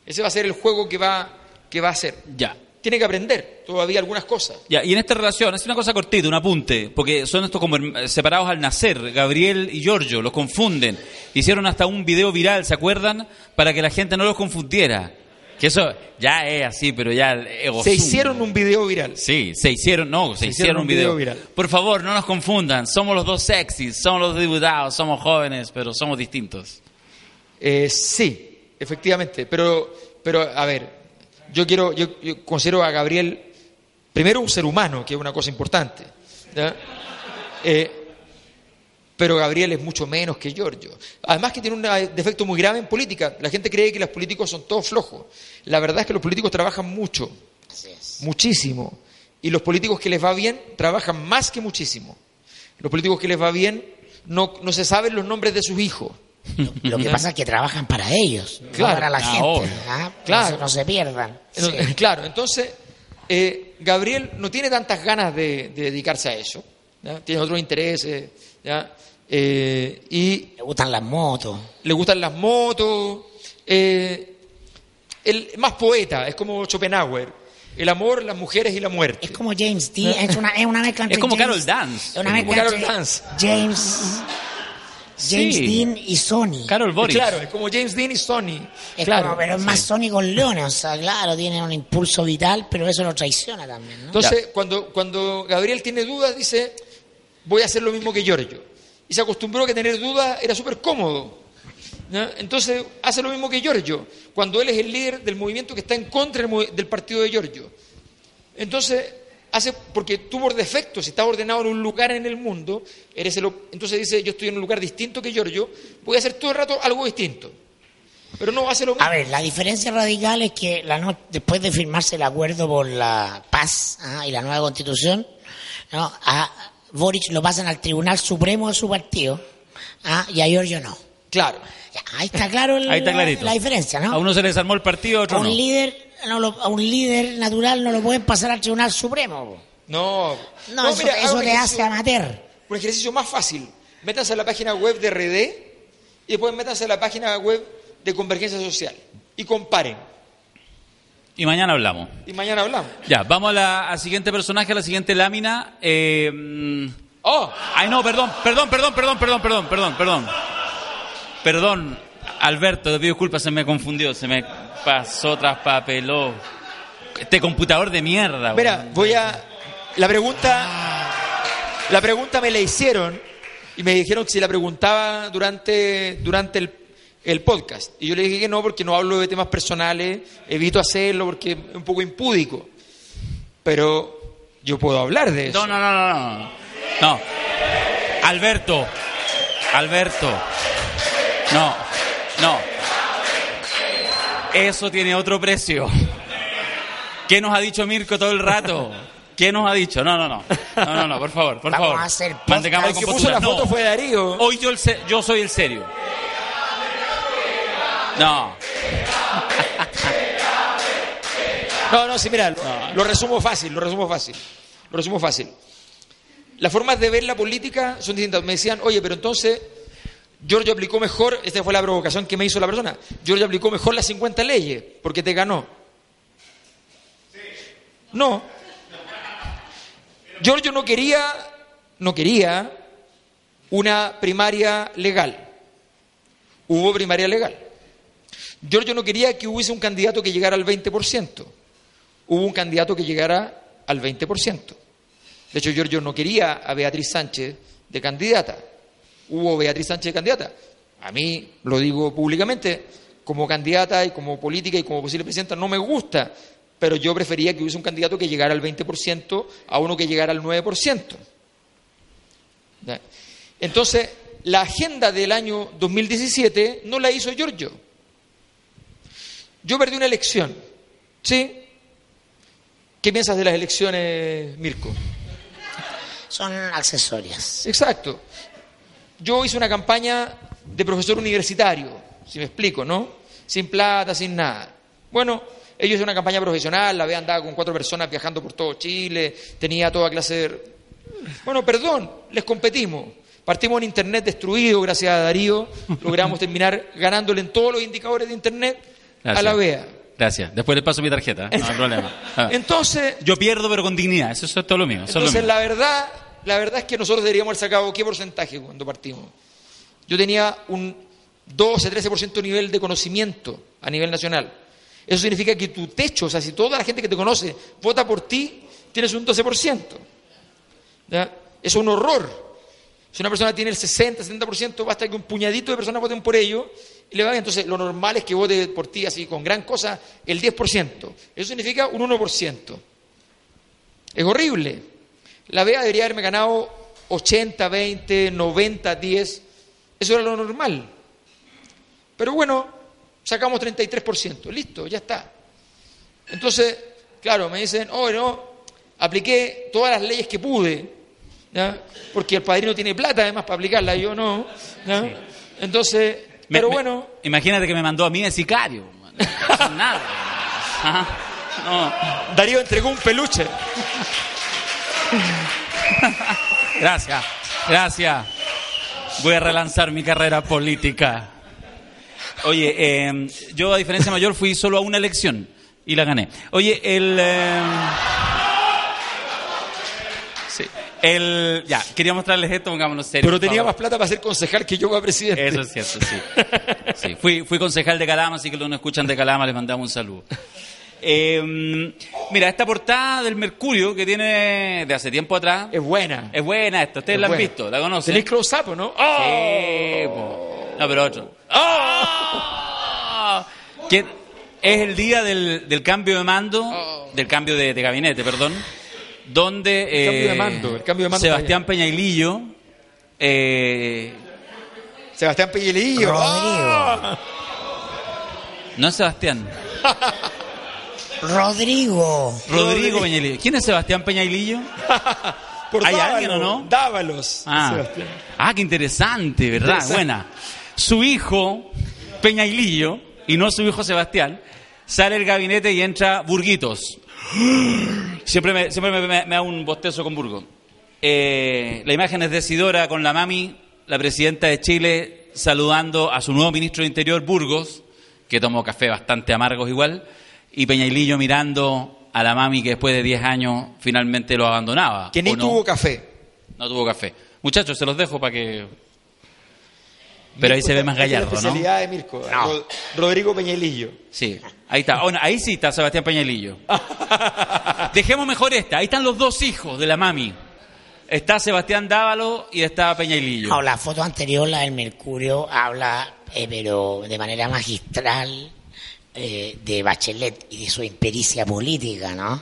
ese va a ser el juego que va, que va a hacer. Ya. Tiene que aprender todavía algunas cosas. Ya, y en esta relación, es una cosa cortita, un apunte, porque son estos como separados al nacer, Gabriel y Giorgio, los confunden. Hicieron hasta un video viral, ¿se acuerdan? Para que la gente no los confundiera. Que eso ya es así, pero ya el ego Se hicieron un video viral. Sí, se hicieron, no, se, hicieron, un video. viral. Por favor, no nos confundan, somos los dos sexys, somos los diputados, somos jóvenes, pero somos distintos. Eh, sí, efectivamente. Pero, pero a ver, yo quiero, yo, yo considero a Gabriel primero un ser humano, que es una cosa importante. ¿ya? Eh, pero Gabriel es mucho menos que Giorgio. Además que tiene un defecto muy grave en política. La gente cree que los políticos son todos flojos. La verdad es que los políticos trabajan mucho, Así es. muchísimo. Y los políticos que les va bien trabajan más que muchísimo. Los políticos que les va bien no, no se saben los nombres de sus hijos. Lo que pasa es que trabajan para ellos, no Claro. para la Ah, gente. ¿ah? Claro. No, se, no se pierdan. Sí. Claro, entonces eh, Gabriel no tiene tantas ganas de, de dedicarse a eso. Tiene otros intereses. ¿Ya? Eh, y Le gustan las motos. le gustan las motos. eh, el más poeta, es como Schopenhauer. El amor, las mujeres y la muerte. Es como James Dean, es una, es una mezcla entre Es como James- Carol Dance. Es una mezcla Carol entre Dance. James, James Sí. Dean y Sony. Carol Boris. Claro, es como James Dean y Sony. Es claro. como- pero es más Sony con leones, o sea, claro, tiene un impulso vital, pero eso lo traiciona también, ¿no? Entonces, cuando, cuando Gabriel tiene dudas, dice, voy a hacer lo mismo que Giorgio. Y se acostumbró que tener dudas era súper cómodo. Entonces, hace lo mismo que Giorgio, cuando él es el líder del movimiento que está en contra del, partido de Giorgio. Entonces, hace, porque tú por defecto, si estás ordenado en un lugar en el mundo, eres el, entonces dice, yo estoy en un lugar distinto que Giorgio, voy a hacer todo el rato algo distinto. Pero no hace lo mismo. A ver, la diferencia radical es que la no- después de firmarse el acuerdo por la paz ah, y la nueva constitución, ¿no? a Boric lo pasan al Tribunal Supremo de su partido ah, y a Giorgio no. Claro. Ahí está claro el- Ahí está la, clarito. la diferencia, ¿no? A uno se le desarmó el partido, a A otro un no. líder, no lo- a un líder natural no lo pueden pasar al Tribunal Supremo. No, No, eso, mira, eso te hace amateur. Un ejercicio más fácil. Métanse a la página web de RD y después métanse a la página web de Convergencia Social y comparen. Y mañana hablamos. Y mañana hablamos. Ya, vamos a la, al siguiente personaje, a la siguiente lámina. Eh, mm, ¡Oh! ay, no, perdón, perdón, perdón, perdón, perdón, perdón, perdón, perdón. Perdón, Alberto, te pido disculpas, se me confundió, se me pasó, traspapeló. Este computador de mierda. Mira, voy a. La pregunta. La pregunta me la hicieron y me dijeron que si la preguntaba durante, durante el, el podcast. Y yo le dije que no, porque no hablo de temas personales, evito hacerlo porque es un poco impúdico. Pero yo puedo hablar de eso. No, no, no, no, no. No. Alberto. Alberto. No. No. Eso tiene otro precio. ¿Qué nos ha dicho Mirko todo el rato? ¿Qué nos ha dicho? No, no, no. No, no, no, por favor, por Vamos favor. a hacer Mantengamos El que puso la foto No. fue Darío. Hoy yo, el se- yo soy el serio. No. No, no, sí, mira, lo, lo resumo fácil, lo resumo fácil. Lo resumo fácil. Las formas de ver la política son distintas. Me decían, oye, pero entonces Giorgio aplicó mejor, esta fue la provocación que me hizo la persona, Giorgio aplicó mejor las 50 leyes porque te ganó. No. Giorgio no quería, no quería una primaria legal. Hubo primaria legal. Giorgio no quería que hubiese un candidato que llegara al 20%. Hubo un candidato que llegara al 20%. De hecho, Giorgio no quería a Beatriz Sánchez de candidata. Hubo Beatriz Sánchez de candidata. A mí, lo digo públicamente, como candidata y como política y como posible presidenta, no me gusta, pero yo prefería que hubiese un candidato que llegara al 20% a uno que llegara al 9%. ¿Ya? Entonces, la agenda del año 2017 no la hizo Giorgio. Yo perdí una elección, ¿sí? ¿Qué piensas de las elecciones, Mirko? Son accesorias. Exacto. Yo hice una campaña de profesor universitario, si me explico, ¿no? Sin plata, sin nada. Bueno, Ellos hicieron una campaña profesional, la vea andaba con cuatro personas viajando por todo Chile, tenía toda clase de... Bueno, perdón, les competimos. Partimos en Internet destruido, gracias a Darío, logramos terminar ganándole en todos los indicadores de Internet a la vea. Gracias. Después le paso mi tarjeta, ¿eh? no hay problema. Ah. Entonces, Yo pierdo, pero con dignidad. Eso, eso es todo lo mío. eso lo entonces mío. la verdad, la verdad es que nosotros deberíamos haber sacado qué porcentaje cuando partimos. Yo tenía un 12-13% nivel de conocimiento a nivel nacional. Eso significa que tu techo, o sea, si toda la gente que te conoce vota por ti, tienes un 12%. ¿Ya? Es un horror. Si una persona tiene el 60-70%, basta que un puñadito de personas voten por ello y le va bien. Entonces, lo normal es que vote por ti así con gran cosa el 10%. Eso significa un 1%. Es horrible. La BEA debería haberme ganado 80, 20, 90, 10. Eso era lo normal. Pero bueno, sacamos 33%. Listo, ya está. Entonces, claro, me dicen, oh, no, apliqué todas las leyes que pude, ¿ya? porque el padrino tiene plata además para aplicarla, yo no. ¿ya? Entonces, pero me- bueno, Imagínate que me mandó a mí de sicario. No nada. Ajá. No. Darío entregó un peluche. Gracias. Gracias. Voy a relanzar mi carrera política. Oye, eh, yo a diferencia mayor fui solo a una elección y la gané. Oye, el... eh, sí, el... Ya, quería mostrarles esto, pongámonos serios. Pero tenía más plata para ser concejal que yo para presidente. Eso es cierto, sí. Sí, fui, fui concejal de Calama, así que los que nos escuchan de Calama les mandamos un saludo. Eh, mira, esta portada del Mercurio que tiene de hace tiempo atrás Es buena. es buena esta, ustedes Es la han visto, la conocen. Tenéis close up, ¿o ¿no? Sí, po. No, pero otro. ¡Ah! Que es el día del, del cambio de mando, del cambio de, de gabinete, perdón, donde El cambio de eh, mando, el cambio de mando Sebastián Peñailillo eh, Sebastián Peñelillo. Rodrigo. no es Sebastián, Rodrigo. Rodrigo Peñailillo. ¿Quién es Sebastián Peñailillo? Por ¿Hay Dávalos, alguien o no? Dávalos. Ah, Sebastián. ah, qué interesante, ¿verdad? Interesante. Buena. Su hijo, Peñailillo, y no su hijo Sebastián, sale del gabinete y entra Burguitos. Siempre me, siempre me, me- me da un bostezo con Burgos. Eh, la imagen es de Sidora con la mami, la presidenta de Chile, saludando a su nuevo ministro de Interior, Burgos, que tomó café bastante amargos igual, y Peñailillo mirando a la mami que después de 10 años finalmente lo abandonaba. Que ni ¿o no? tuvo café. No tuvo café. Muchachos, se los dejo para que... Pero ahí se ve más es gallardo, la ¿no? especialidad de Mirko. Rod- Rodrigo Peñelillo. Sí, ahí está. Bueno, ahí sí está Sebastián Peñalillo. Dejemos mejor esta. Ahí están los dos hijos de la mami. Está Sebastián Dávalo y está Peñailillo. No, la foto anterior, la del Mercurio, habla, eh, pero de manera magistral, eh, de Bachelet y de su impericia política, ¿no? O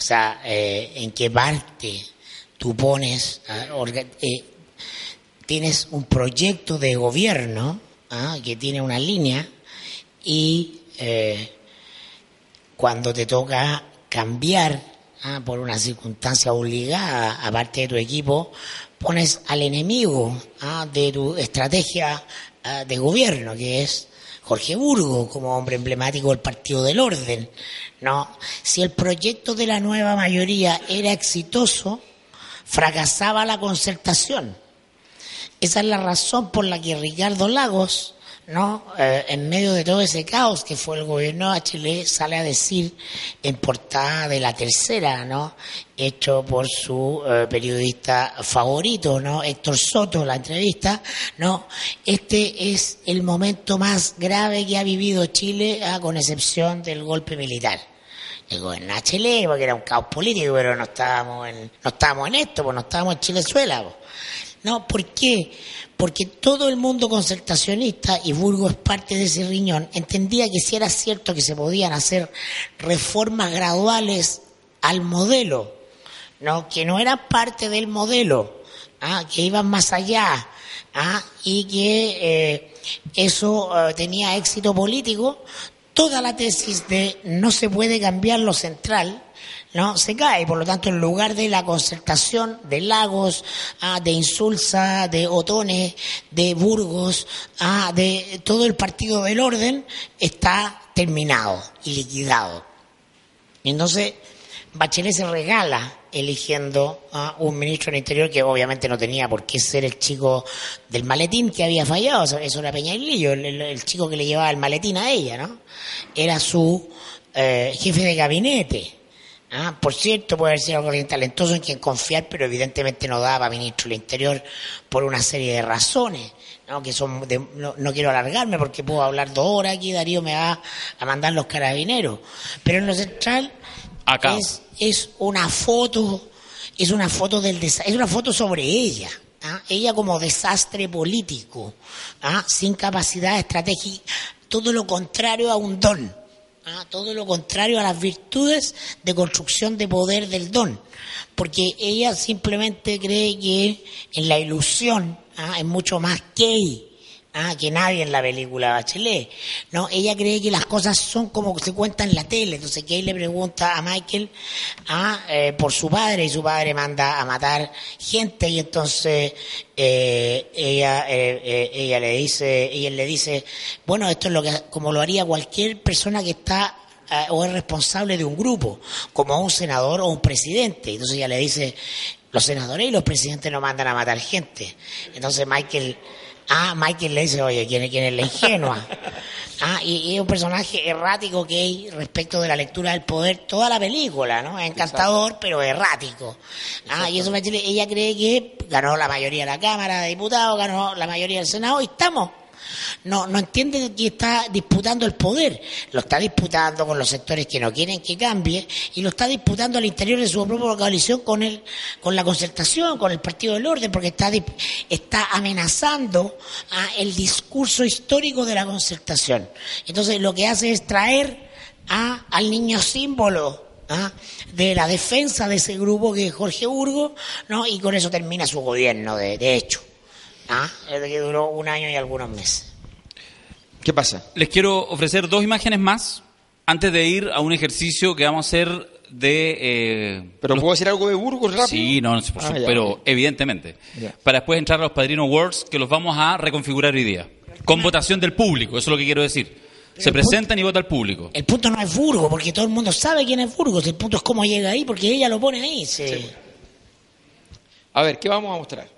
sea, eh, en qué parte tú pones, ah, orga- eh, tienes un proyecto de gobierno ah, que tiene una línea y eh, cuando te toca cambiar ah, por una circunstancia obligada, aparte de tu equipo, pones al enemigo ah, de tu estrategia ah, de gobierno, que es Jorge Burgo, como hombre emblemático del Partido del Orden. No, si el proyecto de la nueva mayoría era exitoso, fracasaba la concertación. Esa es la razón por la que Ricardo Lagos, ¿no? Eh, en medio de todo ese caos que fue el gobierno de Chile, sale a decir en portada de la tercera, ¿no? Hecho por su eh, periodista favorito, ¿no? Héctor Soto, la entrevista, ¿no? Este es el momento más grave que ha vivido Chile, ah, con excepción del golpe militar el gobierno de Chile, porque era un caos político, pero no estábamos en, no estábamos en esto, pues no estábamos en Chilezuela. pues. No, ¿por qué? Porque todo el mundo concertacionista, y Burgos es parte de ese riñón, entendía que si era cierto que se podían hacer reformas graduales al modelo, ¿no? que no eran parte del modelo, ¿ah? que iban más allá, ¿ah? y que eh, eso eh, tenía éxito político, toda la tesis de no se puede cambiar lo central, no se cae. Por lo tanto, en lugar de la concertación de Lagos, ah, de Insulza, de Otones, de Burgos, ah, de todo el partido del orden, está terminado y liquidado. Y entonces Bachelet se regala eligiendo a un ministro del Interior que obviamente no tenía por qué ser el chico del maletín que había fallado, eso, era Peñailillo, el, el- el chico que le llevaba el maletín a ella, ¿no? Era su eh, jefe de gabinete. Ah, por cierto, puede haber sido alguien talentoso en quien confiar, pero evidentemente no daba ministro del Interior por una serie de razones. ¿no? que son de- no, no quiero alargarme porque puedo hablar dos horas aquí, Darío me va a mandar los carabineros. Pero en lo central Acá. es, es una foto, es una foto del es una foto sobre ella. ¿ah? Ella como desastre político, ¿ah? sin capacidad estratégica, todo lo contrario a un don. ¿Ah? Todo lo contrario a las virtudes de construcción de poder del don. Porque ella simplemente cree que en la ilusión ¿ah? es mucho más gay Ah, que nadie en la película Bachelet. No, ella cree que las cosas son como se cuentan en la tele. Entonces Kay le pregunta a Michael ah, eh, por su padre y su padre manda a matar gente y entonces eh, ella eh, eh, ella le dice ella le dice bueno esto es lo que como lo haría cualquier persona que está eh, o es responsable de un grupo, como un senador o un presidente. Entonces ella le dice, los senadores y los presidentes no mandan a matar gente. Entonces Michael, ah, Michael le dice, oye, ¿quién, es- quién es la ingenua? Ah, y, es un personaje errático que hay respecto de la lectura del poder toda la película, ¿no? Es encantador, pero errático. Ah, y eso Bachelet, ella cree que ganó la mayoría de la Cámara de Diputados, ganó la mayoría del Senado y estamos. No, no entiende que está disputando el poder. Lo está disputando con los sectores que no quieren que cambie y lo está disputando al interior de su propia coalición con el, con la concertación, con el Partido del Orden, porque está, está amenazando a el discurso histórico de la concertación. Entonces lo que hace es traer a, al niño símbolo ¿ah? de la defensa de ese grupo que es Jorge Burgo, ¿no? y con eso termina su gobierno, de, de hecho. ¿Ah? Es de que duró un año y algunos meses. ¿Qué pasa? Les quiero ofrecer dos imágenes más antes de ir a un ejercicio que vamos a hacer de... eh, ¿Pero los- puedo decir algo de Burgos rápido? Sí, no, no sé, por Ah, ya, pero evidentemente. Ya. Para después entrar a los Padrino Awards, que los vamos a reconfigurar hoy día. Con votación del público, eso es lo que quiero decir. Se presentan y vota el público. El punto no es Burgos, porque todo el mundo sabe quién es Burgos. El punto es cómo llega ahí, porque ella lo pone ahí. se- A ver, ¿qué vamos a mostrar?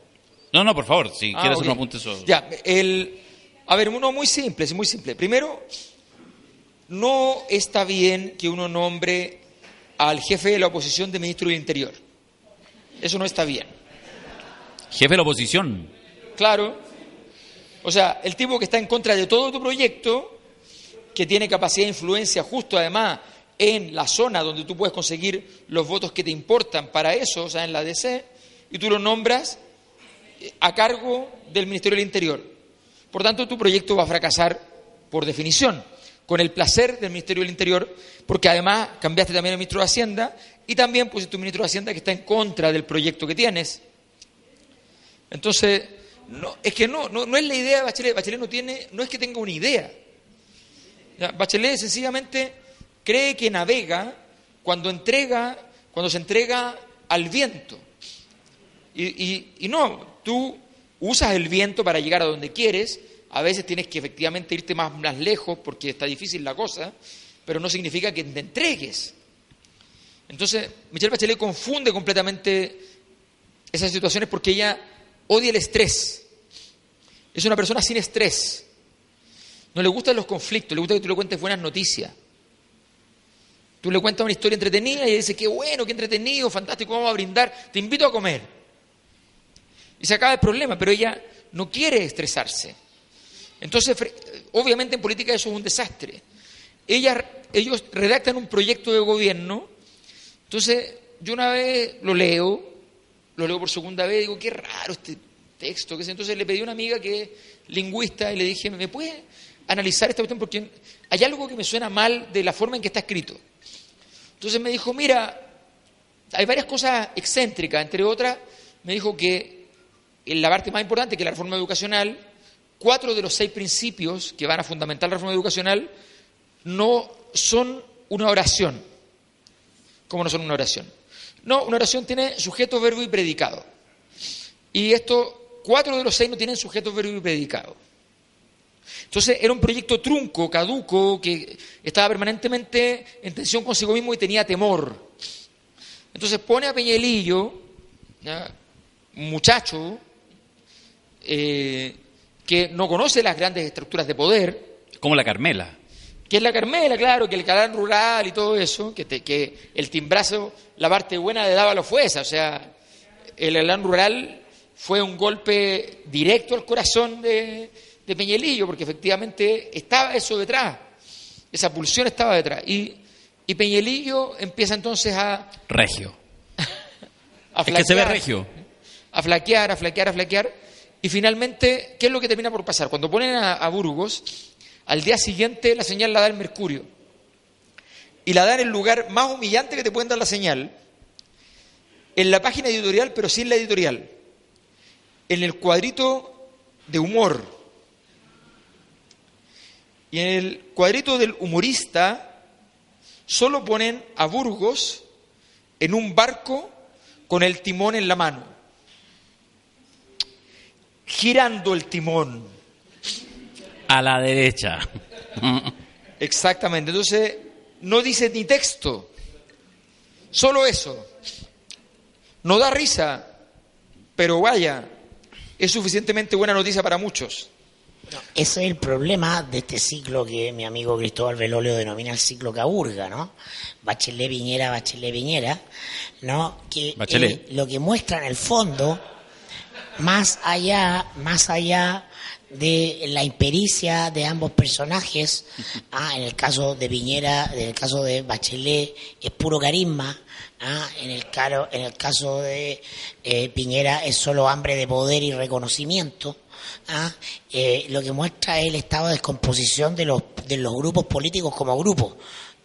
No, no, por favor, si Ah, quieres ok. unos apuntes eso. Ya, el, a ver, uno muy simple, es muy simple. Primero, no está bien que uno nombre al jefe de la oposición de ministro del Interior. Eso no está bien. Jefe de la oposición. Claro. O sea, el tipo que está en contra de todo tu proyecto, que tiene capacidad de influencia justo además en la zona donde tú puedes conseguir los votos que te importan para eso, o sea, en la DC, y tú lo nombras a cargo del Ministerio del Interior. Por tanto, tu proyecto va a fracasar por definición, con el placer del Ministerio del Interior, porque además cambiaste también el ministro de Hacienda y también pusiste un ministro de Hacienda que está en contra del proyecto que tienes. Entonces, no, es que no, no, es la idea de Bachelet. Bachelet no tiene, no es que tenga una idea. Bachelet sencillamente cree que navega cuando entrega, cuando se entrega al viento. Y no, tú usas el viento para llegar a donde quieres. A veces tienes que efectivamente irte más, más lejos porque está difícil la cosa, pero no significa que te entregues. Entonces, Michelle Bachelet confunde completamente esas situaciones porque ella odia el estrés. Es una persona sin estrés. No le gustan los conflictos, le gusta que tú le cuentes buenas noticias. Tú le cuentas una historia entretenida y dice, qué bueno, qué entretenido, fantástico, vamos a brindar, te invito a comer. Y se acaba el problema, pero ella no quiere estresarse. Entonces, obviamente en política eso es un desastre. Ella- ellos redactan un proyecto de gobierno, entonces yo una vez lo leo, lo leo por segunda vez, digo, qué raro este texto. Entonces le pedí a una amiga que es lingüista y le dije, ¿me puede analizar esta cuestión? Porque hay algo que me suena mal de la forma en que está escrito. Entonces me dijo, mira, hay varias cosas excéntricas, entre otras, me dijo que la parte más importante, que es la reforma educacional, cuatro de los seis principios que van a fundamentar la reforma educacional no son una oración. ¿Cómo no son una oración? No, una oración tiene sujeto, verbo y predicado. Y esto, cuatro de los seis no tienen sujeto, verbo y predicado. Entonces era un proyecto trunco, caduco, que estaba permanentemente en tensión consigo mismo y tenía temor. Entonces pone a un muchacho eh, que no conoce las grandes estructuras de poder, Como la Carmela. que es la Carmela, claro, que el calán rural y todo eso, que, te- que el timbrazo, la parte buena de Dávalo fue esa, o sea, el calán rural fue un golpe directo al corazón de, de Peñalillo, porque efectivamente estaba eso detrás, esa pulsión estaba detrás. Y, y Peñalillo empieza entonces a, Regio. a Es que se ve regio. a flaquear, a flaquear, a flaquear. Y finalmente, ¿qué es lo que termina por pasar? Cuando ponen a, Burgos, al día siguiente la señal la da el Mercurio. Y la da en el lugar más humillante que te pueden dar la señal, en la página editorial, pero sin la editorial. En el cuadrito de humor. Y en el cuadrito del humorista solo ponen a Burgos en un barco con el timón en la mano girando el timón. A la derecha. Exactamente. Entonces, no dice ni texto. Solo eso. No da risa, pero vaya, es suficientemente buena noticia para muchos. Ese es el problema de este ciclo que mi amigo Cristóbal Velolio denomina el ciclo Caburga, ¿no? Bachelet Viñera, Bachelet Viñera, ¿no? Que Bachelet. eh, lo que muestra en el fondo, más allá, más allá de la impericia de ambos personajes, ah, en el caso de Viñera, en el caso de Bachelet, es puro carisma, ah, en, el caro, en el caso de eh, Piñera es solo hambre de poder y reconocimiento. ah, eh, lo que muestra es el estado de descomposición de los, de los grupos políticos como grupos.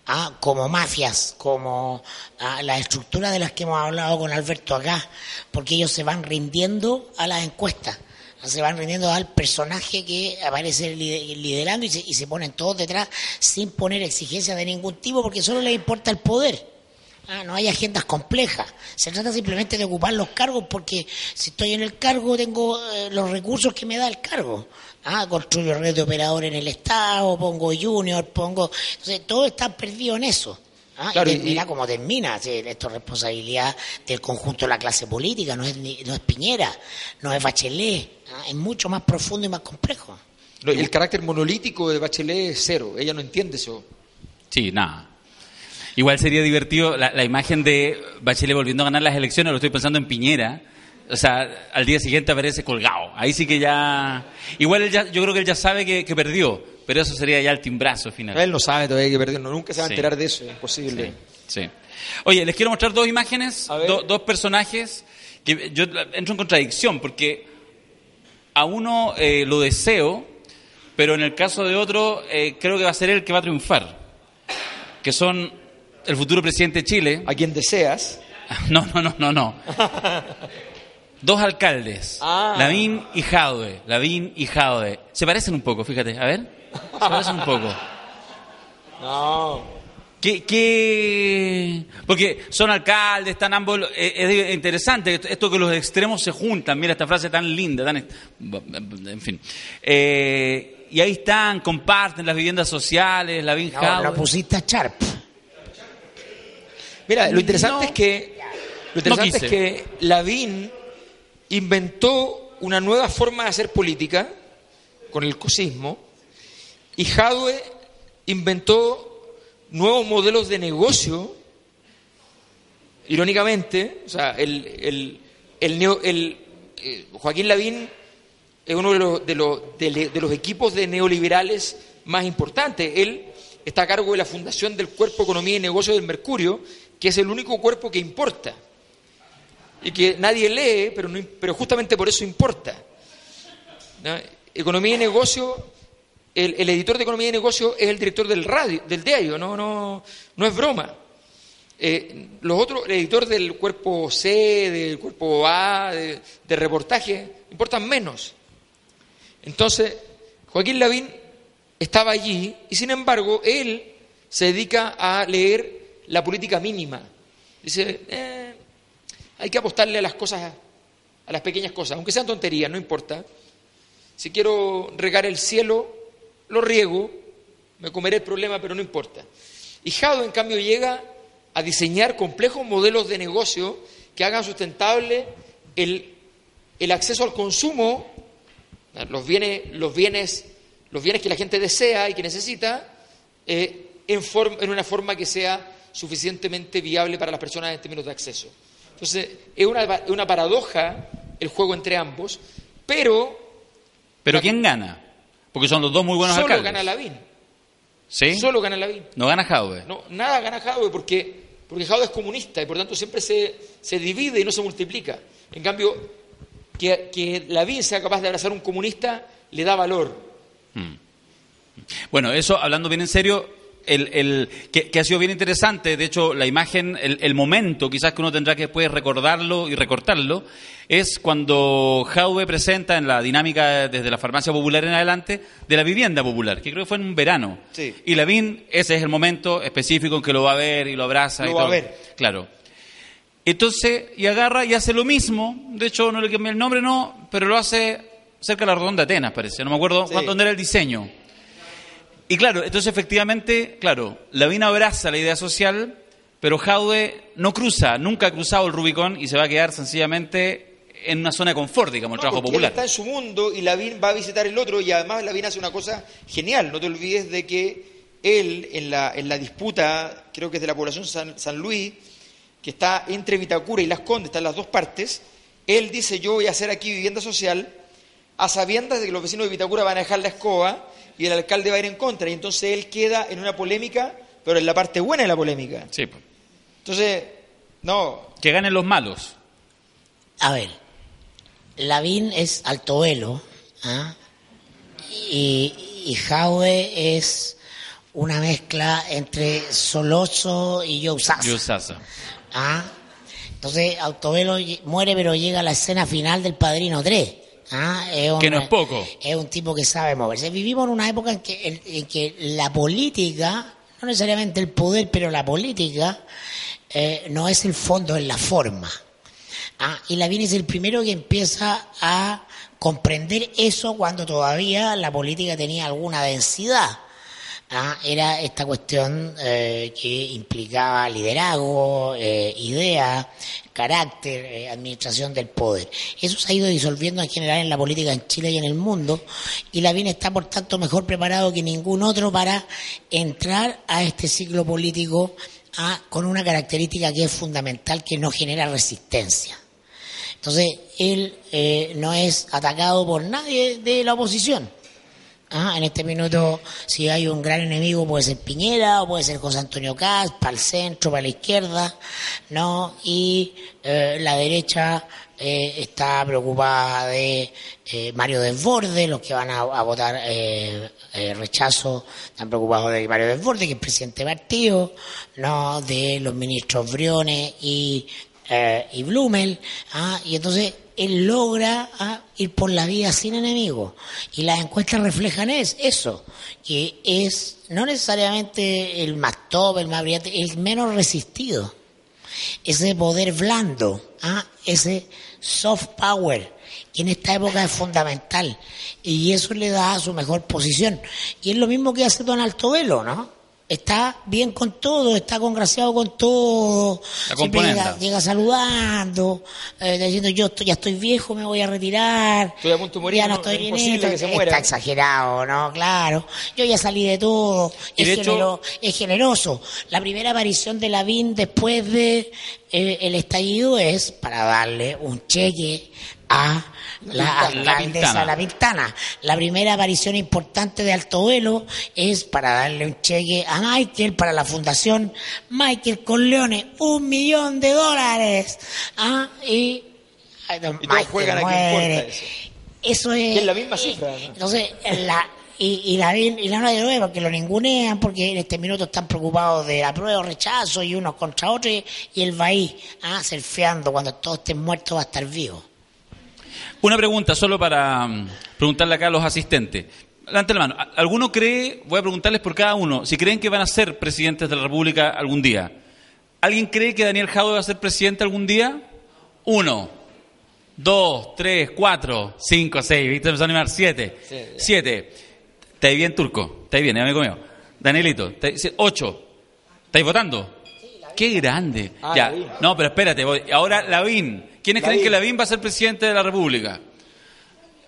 Ah, como mafias, como ah, las estructuras de las que hemos hablado con Alberto acá, porque ellos se van rindiendo a las encuestas se van rindiendo al personaje que aparece lider- liderando y se, y se ponen todos detrás sin poner exigencias de ningún tipo porque solo les importa el poder. Ah, no hay agendas complejas. Se trata simplemente de ocupar los cargos porque si estoy en el cargo tengo eh, los recursos que me da el cargo. Ah, construyo red de operadores en el Estado, pongo junior, pongo... Entonces, todo está perdido en eso. Ah, Claro, y y- termina como termina. Sí, Esto es responsabilidad del conjunto de la clase política, no es, ni- no es Piñera, no es Bachelet. ah, es mucho más profundo y más complejo. No, El carácter monolítico de Bachelet es cero. Ella no entiende eso. Sí, nada. Igual sería divertido la, la imagen de Bachelet volviendo a ganar las elecciones, lo estoy pensando en Piñera. O sea, al día siguiente aparece colgado. Ahí sí que ya... Igual él ya- yo creo que él ya sabe que, que perdió, pero eso sería ya el timbrazo final. Él no sabe todavía que perdió. No, nunca se va a Sí. enterar de eso. Es imposible. Sí, sí. Oye, les quiero mostrar dos imágenes, do- dos personajes que yo entro en contradicción porque a uno eh, lo deseo, pero en el caso de otro eh, creo que va a ser el que va a triunfar, que son el futuro presidente de Chile. A quien deseas. No, no, no, no, no. Dos alcaldes, Ah. Lavín y Jadwe, Lavín y Jadwe. Se parecen un poco, fíjate, a ver. Se parecen un poco. No. ¿Qué, qué- Porque son alcaldes, están ambos... eh, Es interesante esto que los extremos se juntan. Mira esta frase tan linda, tan... En fin. Eh, y ahí están, comparten las viviendas sociales, la No, Jadwe. no pusiste a Sharp. Mira, lo interesante No. es que lo interesante es que Lavín inventó una nueva forma de hacer política con el cosismo y Jadwe inventó nuevos modelos de negocio. Irónicamente, o sea, el, el, el neo- el, eh, Joaquín Lavín es uno de los, de, los, de de los equipos de neoliberales más importantes. Él está a cargo de la fundación del Cuerpo Economía y Negocios del Mercurio, que es el único cuerpo que importa. Y que nadie lee, pero, no pero justamente por eso importa. ¿no? Economía y Negocio, el, el editor de Economía y Negocio es el director del radio, del diario, no, no, no es broma. Eh, los otros, el editor del cuerpo C, del cuerpo A, de, de reportaje, importan menos. Entonces, Joaquín Lavín estaba allí y sin embargo él se dedica a leer la política mínima. Dice, eh, hay que apostarle a las cosas, a las pequeñas cosas, aunque sean tonterías, no importa. Si quiero regar el cielo, lo riego, me comeré el problema, pero no importa. Y Jado, en cambio, llega a diseñar complejos modelos de negocio que hagan sustentable el, el acceso al consumo, los bienes, los, bienes, los bienes que la gente desea y que necesita, eh, en, en una forma que sea suficientemente viable para las personas en términos de acceso. Entonces, es una, una paradoja el juego entre ambos, pero... ¿Pero quién gana? Porque son los dos muy buenos solo alcaldes. gana Lavín. ¿Sí? Solo gana Lavín. No gana Jaude. No, nada gana Jaude porque, porque Jaude es comunista y por tanto siempre se, se divide y no se multiplica. En cambio, que, que Lavín sea capaz de abrazar a un comunista le da valor. Hmm. Bueno, eso hablando bien en serio, el, el, que, que, ha sido bien interesante, de hecho, la imagen, el, el, momento, quizás que uno tendrá que después recordarlo y recortarlo, es cuando Jauve presenta en la dinámica desde la farmacia popular en adelante de la vivienda popular, que creo que fue en un verano. Sí. Y Lavín, ese es el momento específico en que lo va a ver y lo abraza. Lo y va todo. a ver. Claro. Entonces, y agarra y hace lo mismo, de hecho, no le cambié el nombre, no, pero lo hace cerca de la Redonda de Atenas, parece, no me acuerdo Sí. dónde era el diseño. Y claro, entonces efectivamente, claro, Lavín abraza la idea social, pero Jaude no cruza, nunca ha cruzado el Rubicón y se va a quedar sencillamente en una zona de confort, digamos, el No, trabajo popular. Él está en su mundo y Lavín va a visitar el otro y además Lavín hace una cosa genial. No te olvides de que él en la, en la disputa, creo que es de la población San, San Luis, que está entre Vitacura y Las Condes, están las dos partes, él dice yo voy a hacer aquí vivienda social a sabiendas de que los vecinos de Vitacura van a dejar la escoba y el alcalde va a ir en contra. Y entonces él queda en una polémica, pero en la parte buena de la polémica. Sí, pues. Entonces, no, que ganen los malos. A ver, Lavín es altovelo ¿ah? y, y Jaue es una mezcla entre Soloso y Joe Sasa. Yo Sasa. ¿ah? Entonces, Altovelo lle- muere, pero llega a la escena final del Padrino 3. ¿Ah? Es Que un- no es poco. Es un tipo que sabe moverse. Vivimos en una época en que, en- en que la política, no necesariamente el poder, pero la política, eh, no es el fondo, es la forma. Ah, y Lavín es el primero que empieza a comprender eso cuando todavía la política tenía alguna densidad. Ah, era esta cuestión eh, que implicaba liderazgo, eh, idea, carácter, eh, administración del poder. Eso se ha ido disolviendo en general en la política en Chile y en el mundo, y Lavín está por tanto mejor preparado que ningún otro para entrar a este ciclo político ah, con una característica que es fundamental, que no genera resistencia. Entonces, él eh, no es atacado por nadie de la oposición. En este minuto, si hay un gran enemigo, puede ser Piñera o puede ser José Antonio Caz, para el centro, para la izquierda, ¿no? Y eh, la derecha eh, está preocupada de eh, Mario Desbordes, los que van a, votar rechazo están preocupados de Mario Desbordes, que es presidente de partido, ¿no? De los ministros Briones y, eh, y Blumel, ¿ah? Y entonces él logra ah, ir por la vida sin enemigos. Y las encuestas reflejan es, eso, que es no necesariamente el más top, el más brillante, el menos resistido. Ese poder blando, ah, ese soft power, que en esta época es fundamental. Y eso le da su mejor posición. Y es lo mismo que hace Don Altovelo, ¿no? Está bien con todo, está congraciado con todo. Llega, llega saludando, eh, diciendo yo estoy, ya estoy viejo, me voy a retirar. Estoy a punto de morir, ya no no- estoy es bien imposible esto. que se Está exagerado, ¿no? Claro. Yo ya salí de todo. Y es, de hecho- genero- es generoso. La primera aparición de Lavín después de eh, el estallido es para darle un cheque a la Pintana. La alcaldesa. La Pintana. La primera aparición importante de Altovelo es para darle un cheque a Michael para la fundación Michael Corleone, un millón de dólares. Ah, y, ay, don Y qué muere. eso. Eso es. Es la misma cifra, ¿no? Entonces, la, y, y la y la no hay nueva, porque lo ningunean, porque en este minuto están preocupados de la prueba o rechazo y unos contra otros, y, y él va ahí, ah, surfeando, cuando todos estén muertos va a estar vivo. Una pregunta solo para mm, preguntarle acá a los asistentes. Levante la mano. ¿A- ¿Alguno cree, voy a preguntarles por cada uno, si creen que van a ser presidentes de la República algún día? ¿Alguien cree que Daniel Jadwe va a ser presidente algún día? Uno, dos, tres, cuatro, cinco, seis, ¿viste? Van a animar siete. Sí. Siete. ¿Estáis bien, Turco? ¿Estáis bien, amigo mío? Danielito, ¿estáis- sí, ocho. ¿Estáis votando? Qué grande. Ah, ya. No, pero espérate. voy- Ahora, Lavín. ¿Quiénes creen Lavín. que Lavín va a ser presidente de la República?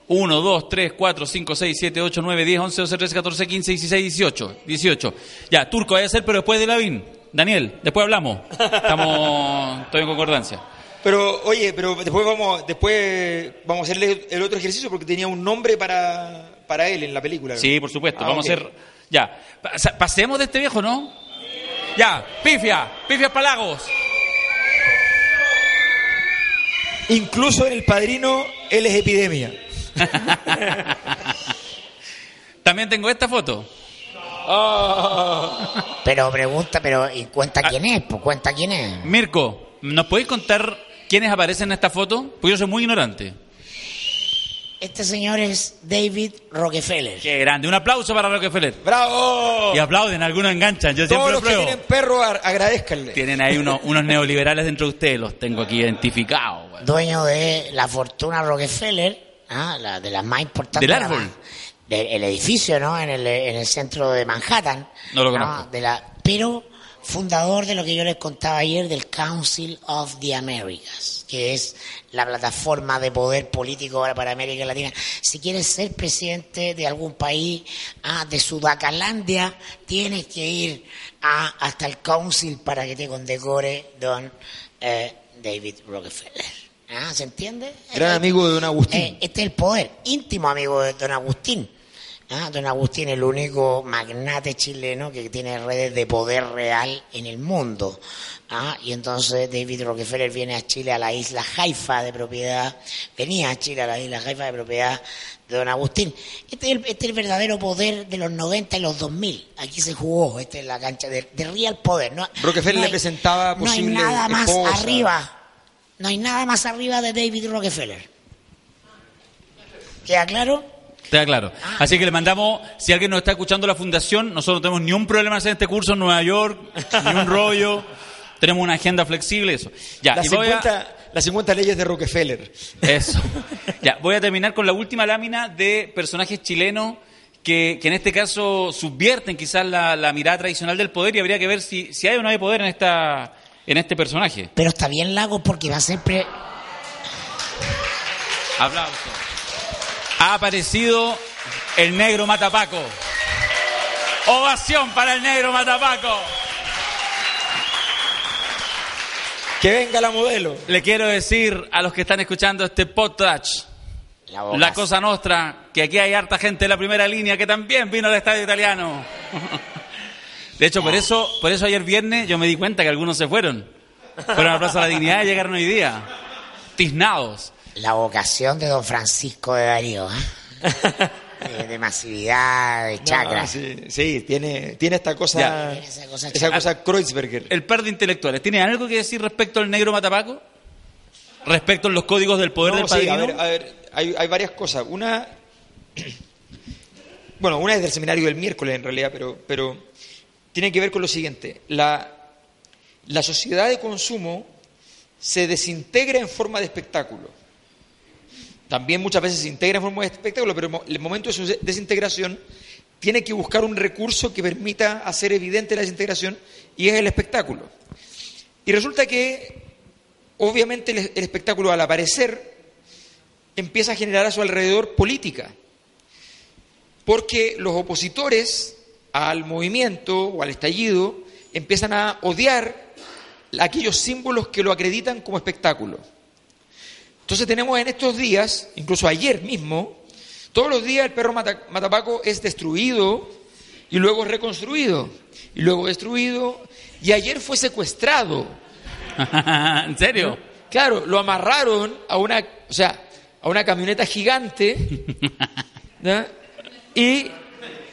1, 2, 3, 4, 5, 6, 7, 8, 9, 10, 11, 12, 13, 14, 15, 16, 18. 18. Ya, Turco vaya a ser, pero después de Lavín. Daniel, después hablamos. Estamos, estoy en concordancia. Pero, oye, pero después vamos, después vamos a hacerle el otro ejercicio porque tenía un nombre para, para él en la película. Sí, por supuesto. Ah, Vamos ok. a hacer. Ya. Pa- Pasemos de este viejo, ¿no? Ya. Pifia. Pifia Palagos. Incluso en El Padrino, él es epidemia. También tengo esta foto. Pero pregunta, pero ¿y cuenta quién es? Pues cuenta quién es. Mirko, ¿nos podéis contar quiénes aparecen en esta foto? Porque yo soy muy ignorante. Este señor es David Rockefeller. Qué grande. Un aplauso para Rockefeller. ¡Bravo! Y aplauden, algunos enganchan. Yo Todos siempre los que pruebo. tienen perro, agradezcanle. Tienen ahí unos, unos neoliberales dentro de ustedes, los tengo aquí identificados. güey. dueño de la fortuna Rockefeller, ah, la de las más importantes. ¿Del árbol? del edificio, ¿no? En el, en el centro de Manhattan. No lo conozco. De la, pero fundador de lo que yo les contaba ayer del Council of the Americas, que es la plataforma de poder político ahora para América Latina. Si quieres ser presidente de algún país, ah, de Sudacalandia, tienes que ir ah, hasta el Council para que te condecore don eh, David Rockefeller. Ah, ¿Se entiende? Gran Eh, amigo de don Agustín. eh, este es el poder, íntimo amigo de don Agustín. Ah, Don Agustín, el único magnate chileno que tiene redes de poder real en el mundo. Ah, y entonces David Rockefeller viene a Chile, a la isla Haifa de propiedad, venía a Chile, a la isla Haifa de propiedad de Don Agustín. Este es el, este es el verdadero poder de los 90 y los 2000. Aquí se jugó, esta es la cancha de, de real poder. No, Rockefeller no le presentaba No hay posible nada más esposa. arriba, no hay nada más arriba de David Rockefeller. ¿Queda claro? Está claro. Así que le mandamos, si alguien nos está escuchando la fundación, nosotros no tenemos ni un problema en hacer este curso en Nueva York, ni un rollo. Tenemos una agenda flexible, eso. Ya, Las y voy a- 50, las 50 leyes de Rockefeller. Eso. Ya, voy a terminar con la última lámina de personajes chilenos que, que en este caso subvierten quizás la, la mirada tradicional del poder y habría que ver si, si hay o no hay poder en esta en este personaje. Pero está bien Lago porque va a ser pre- Aplauso. Ha aparecido el negro Matapaco. Ovación para el negro Matapaco. Que venga la modelo. Le quiero decir a los que están escuchando este podcast, la cosa nostra, que aquí hay harta gente de la primera línea que también vino al estadio italiano. De hecho, por eso, por eso ayer viernes yo me di cuenta que algunos se fueron. Fueron a la Plaza de la Dignidad y llegaron hoy día. Tiznados. La vocación de don Francisco de Darío, ¿eh? de, de masividad, de chakra. No, sí, sí, tiene, tiene esta cosa. Ya. Tiene esa cosa esa cosa Kreuzberger. El par de intelectuales, ¿tiene algo que decir respecto al negro Matapaco? Respecto a los códigos del poder No, del sí, padrino. a ver, a ver, hay, hay varias cosas. Una. Bueno, una es del seminario del miércoles en realidad, pero, pero tiene que ver con lo siguiente. La, la sociedad de consumo se desintegra en forma de espectáculo. También muchas veces se integra en forma de espectáculo, pero el momento de su de- desintegración tiene que buscar un recurso que permita hacer evidente la desintegración y es el espectáculo. Y resulta que, obviamente, el espectáculo al aparecer empieza a generar a su alrededor política, porque los opositores al movimiento o al estallido empiezan a odiar aquellos símbolos que lo acreditan como espectáculo. Entonces tenemos en estos días, incluso ayer mismo, todos los días el perro mata- matapaco es destruido y luego reconstruido y luego destruido y ayer fue secuestrado. ¿En serio? Claro, lo amarraron a una, o sea, a una camioneta gigante y,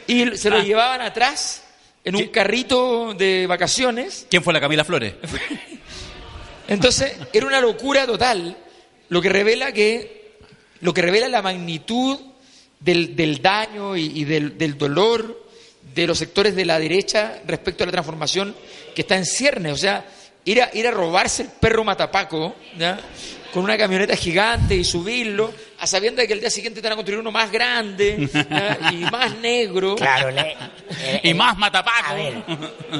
y se lo Ah. llevaban atrás en un carrito de vacaciones. ¿Quién fue la Camila Flores? Entonces, era una locura total, lo que revela que, lo que revela la magnitud del, del daño y, del, del dolor de los sectores de la derecha respecto a la transformación que está en ciernes. O sea, ir a, robarse el perro matapaco, con una camioneta gigante y subirlo, a sabiendas de que el día siguiente te van a construir uno más grande y más negro. Claro, le- el- Y el- más matapaco. A ver,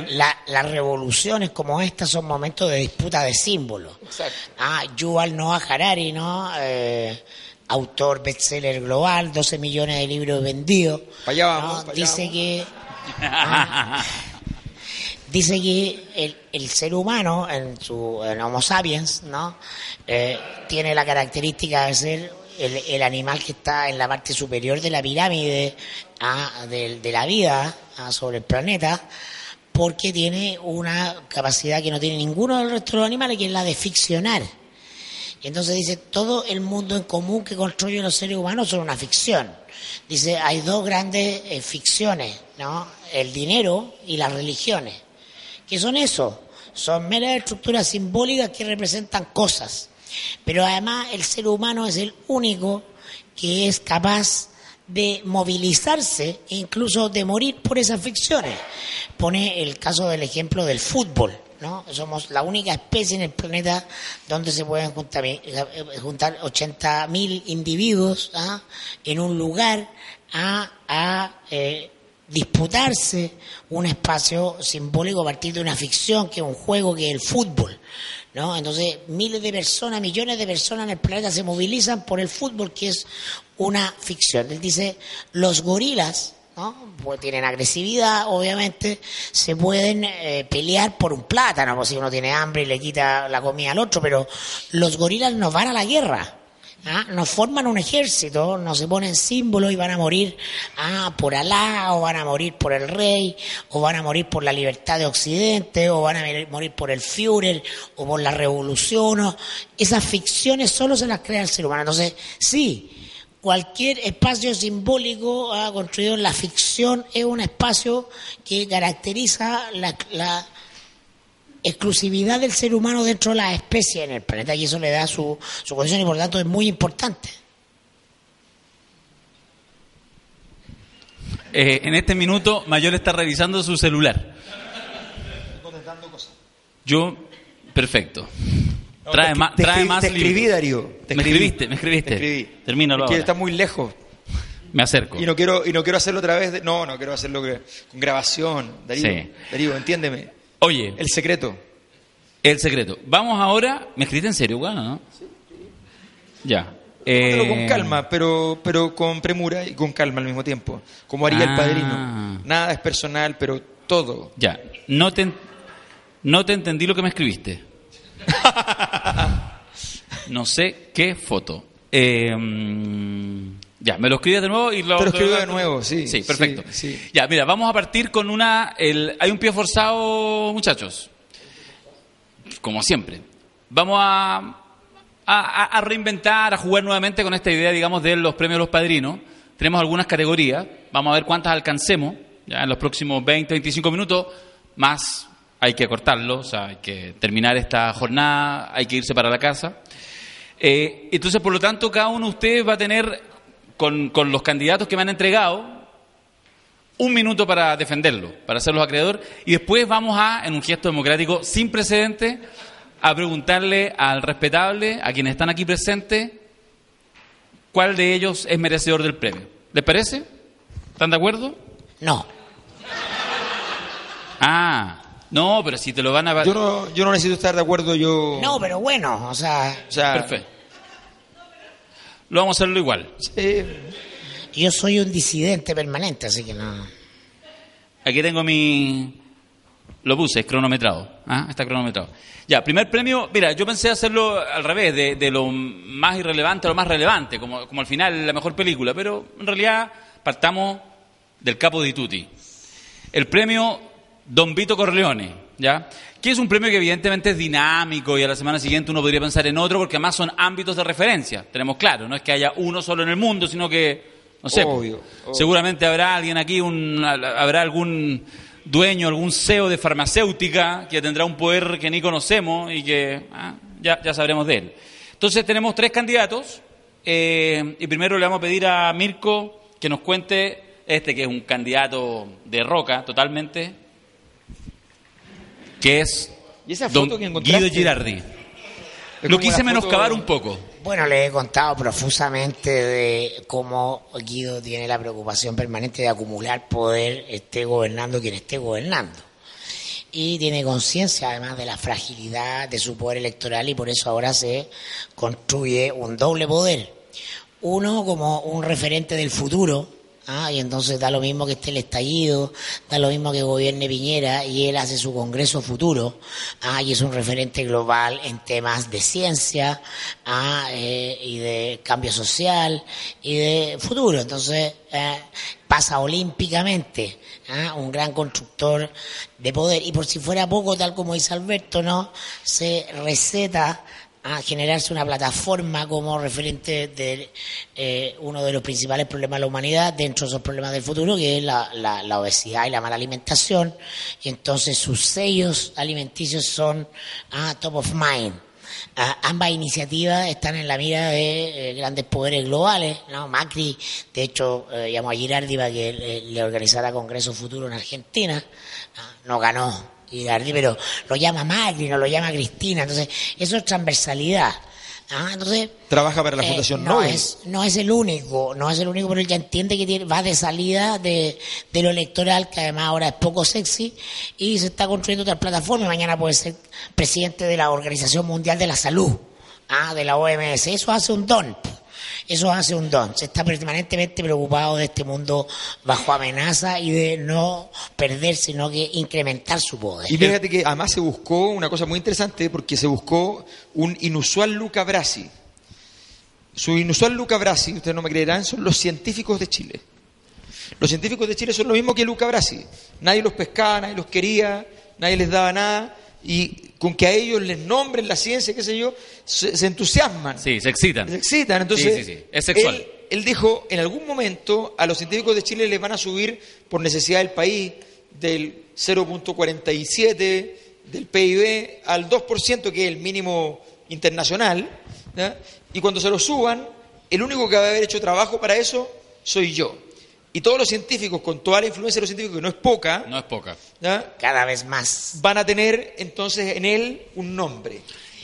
la- las revoluciones como estas son momentos de disputa de símbolos. Exacto. Ah, Yuval Noah Harari, ¿no? Eh, autor bestseller global, 12 millones de libros vendidos. Allá vamos, ¿no? Dice vamos. que dice que el, el ser humano en su en Homo sapiens, ¿no? Eh, tiene la característica de ser el, animal que está en la parte superior de la pirámide ah, de, de la vida sobre el planeta, porque tiene una capacidad que no tiene ninguno del resto de los animales, que es la de ficcionar. Y entonces dice, todo el mundo en común que construyen los seres humanos son una ficción. Dice, hay dos grandes eh, ficciones, ¿no? El dinero y las religiones. ¿Qué son eso? Son meras estructuras simbólicas que representan cosas. Pero además el ser humano es el único que es capaz de movilizarse incluso de morir por esas ficciones. Pone el caso del ejemplo del fútbol. ¿no? Somos la única especie en el planeta donde se pueden juntar, eh, juntar 80.000 individuos ¿ah? en un lugar a, a, eh, disputarse un espacio simbólico a partir de una ficción que es un juego que es el fútbol. ¿No? Entonces, miles de personas, millones de personas en el planeta se movilizan por el fútbol, que es una ficción. Él dice, los gorilas, ¿no? Pues tienen agresividad, obviamente, se pueden eh, pelear por un plátano, pues si uno tiene hambre y le quita la comida al otro, pero los gorilas no van a la guerra. ¿Ah? No forman un ejército, no se ponen símbolos y van a morir ah, por Alá, o van a morir por el rey, o van a morir por la libertad de Occidente, o van a morir por el Führer, o por la revolución. Esas ficciones solo se las crea el ser humano. Entonces, sí, cualquier espacio simbólico construido en la ficción es un espacio que caracteriza la, la exclusividad del ser humano dentro de las especies en el planeta y eso le da su, su condición y por lo tanto es muy importante. Eh, en este minuto, Mayor está revisando su celular. Yo, perfecto. Trae, te, ma- trae escribí- más te escribí, libros. Darío. Te Me escribí. escribiste, me escribiste. Te escribí. Termínalo Es que ahora. está muy lejos. Me acerco. Y no quiero, y no quiero hacerlo otra vez. de- no, no quiero hacerlo que- con grabación. Darío, Sí. Darío, entiéndeme. Oye, El secreto. el secreto. Vamos ahora. ¿Me escribiste en serio, Juan, o no? Ya. Tómalo Eh, con calma, pero, pero con premura y con calma al mismo tiempo. Como haría el Ah. padrino. Nada es personal, pero todo. Ya. No te, no te entendí lo que me escribiste. No sé qué foto. Eh, mm, ya, me lo escribes de nuevo y lo... Te lo escribo de nuevo, sí, Sí, perfecto. sí, sí. Ya, mira, vamos a partir con una... El, hay un pie forzado, muchachos. Como siempre. Vamos a, a, a- a reinventar, a jugar nuevamente con esta idea, digamos, de los premios Los Padrinos. Tenemos algunas categorías. Vamos a ver cuántas alcancemos ya en los próximos 20, 25 minutos. Más hay que cortarlo, o sea, hay que terminar esta jornada, hay que irse para la casa. Eh, entonces, por lo tanto, cada uno de ustedes va a tener, con, con los candidatos que me han entregado, un minuto para defenderlo, para hacerlos acreedor, y después vamos a, en un gesto democrático sin precedente, a preguntarle al respetable, a quienes están aquí presentes, cuál de ellos es merecedor del premio. ¿Les parece? ¿Están de acuerdo? No, Ah, no, pero si te lo van a... Yo no, yo no necesito estar de acuerdo, yo... no, pero bueno, o sea, O sea, Perfecto. Lo vamos a hacerlo igual. eh, yo soy un disidente permanente, así que no. Aquí tengo mi... Lo puse, es cronometrado. ¿ah? Está cronometrado. Ya, primer premio, mira, yo pensé hacerlo al revés, de, de lo más irrelevante a lo más relevante, como, como al final la mejor película, pero en realidad partamos del capo di tutti. El premio Don Vito Corleone, ¿ya? Que es un premio que evidentemente es dinámico y a la semana siguiente uno podría pensar en otro porque además son ámbitos de referencia. Tenemos claro, no es que haya uno solo en el mundo, sino que, no sé, Obvio, obvio. seguramente habrá alguien aquí, un, habrá algún dueño, algún CEO de farmacéutica que tendrá un poder que ni conocemos y que ah, ya, ya sabremos de él. Entonces tenemos tres candidatos eh, y primero le vamos a pedir a Mirko que nos cuente este que es un candidato de roca totalmente, que es ¿Y esa don foto que encontraste? Guido Girardi. Lo quise menoscabar foto- un poco. Bueno, le he contado profusamente de cómo Guido tiene la preocupación permanente de acumular poder, esté gobernando quien esté gobernando. Y tiene conciencia además de la fragilidad de su poder electoral y por eso ahora se construye un doble poder. Uno como un referente del futuro, ¿ah? y entonces da lo mismo que esté el estallido, da lo mismo que gobierne Piñera y él hace su congreso futuro, ¿ah? y es un referente global en temas de ciencia ¿ah? eh, y de cambio social y de futuro. Entonces eh, pasa olímpicamente, ¿ah? un gran constructor de poder y por si fuera poco, tal como dice Alberto, no se receta a generarse una plataforma como referente de eh, uno de los principales problemas de la humanidad dentro de esos problemas del futuro, que es la, la, la obesidad y la mala alimentación. Y entonces sus sellos alimenticios son ah, top of mind. Ah, ambas iniciativas están en la mira de eh, grandes poderes globales. ¿no? Macri, de hecho, eh, llamó a Girardi para que le, le organizara Congreso Futuro en Argentina. Ah, no ganó Girardi, pero lo llama Macri, no lo llama Cristina. Entonces, eso es transversalidad. Ah, entonces, Trabaja para la eh, Fundación no Nobel. es no es el único no es el único pero él ya entiende que tiene- va de salida de, de lo electoral que además ahora es poco sexy y se está construyendo otra plataforma y mañana puede ser presidente de la Organización Mundial de la Salud ah de la OMS eso hace un don eso hace un don se está permanentemente preocupado de este mundo bajo amenaza y de no perder sino que incrementar su poder Y fíjate que además se buscó una cosa muy interesante porque se buscó un inusual Luca Brasi. Su inusual Luca Brasi, ustedes no me creerán, son los científicos de Chile. Los científicos de Chile son lo mismo que Luca Brasi. Nadie los pescaba, nadie los quería, nadie les daba nada. Y con que a ellos les nombren la ciencia, qué sé yo, se, se entusiasman. Sí, se excitan. Se excitan. Entonces, Sí, sí, sí. Es sexual. Él, él dijo, en algún momento a los científicos de Chile les van a subir por necesidad del país del 0.47 del PIB al 2%, que es el mínimo internacional. Y cuando se lo suban, el único que va a haber hecho trabajo para eso soy yo. Y todos los científicos, con toda la influencia de los científicos, que no es poca, No es poca. ¿ya? cada vez más van a tener entonces en él un nombre.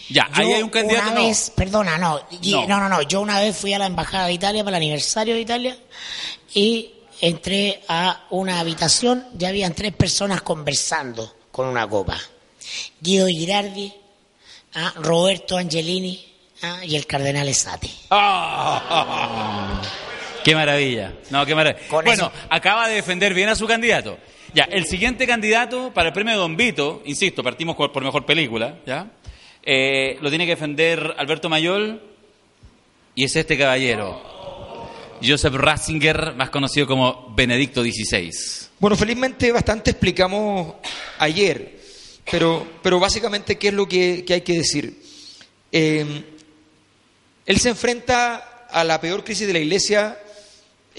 Ya, ahí Yo hay un candidato. Una no. vez, perdona, no, y- No. no, no, no, Yo una vez fui a la embajada de Italia para el aniversario de Italia y entré a una habitación. Ya habían tres personas conversando con una copa: Guido Girardi, ah, Roberto Angelini ah, y el cardenal Esate. ¡Ah! Qué maravilla. No, qué maravilla. Con bueno, eso- acaba de defender bien a su candidato. Ya, el siguiente candidato para el premio Don Vito, insisto, partimos por mejor película, ¿ya? Eh, lo tiene que defender Alberto Mayol y es este caballero. Joseph Ratzinger, más conocido como Benedicto XVI. Bueno, felizmente bastante explicamos ayer, pero, pero básicamente, ¿qué es lo que, que hay que decir? Eh, él se enfrenta a la peor crisis de la Iglesia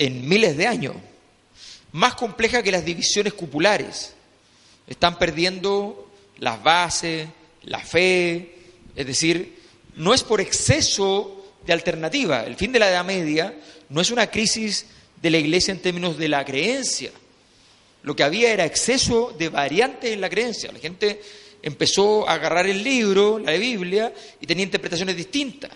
en miles de años, más compleja que las divisiones cupulares. Están perdiendo las bases, la fe, es decir, no es por exceso de alternativa. El fin de la Edad Media no es una crisis de la Iglesia en términos de la creencia. Lo que había era exceso de variantes en la creencia. La gente empezó a agarrar el libro, la Biblia, y tenía interpretaciones distintas.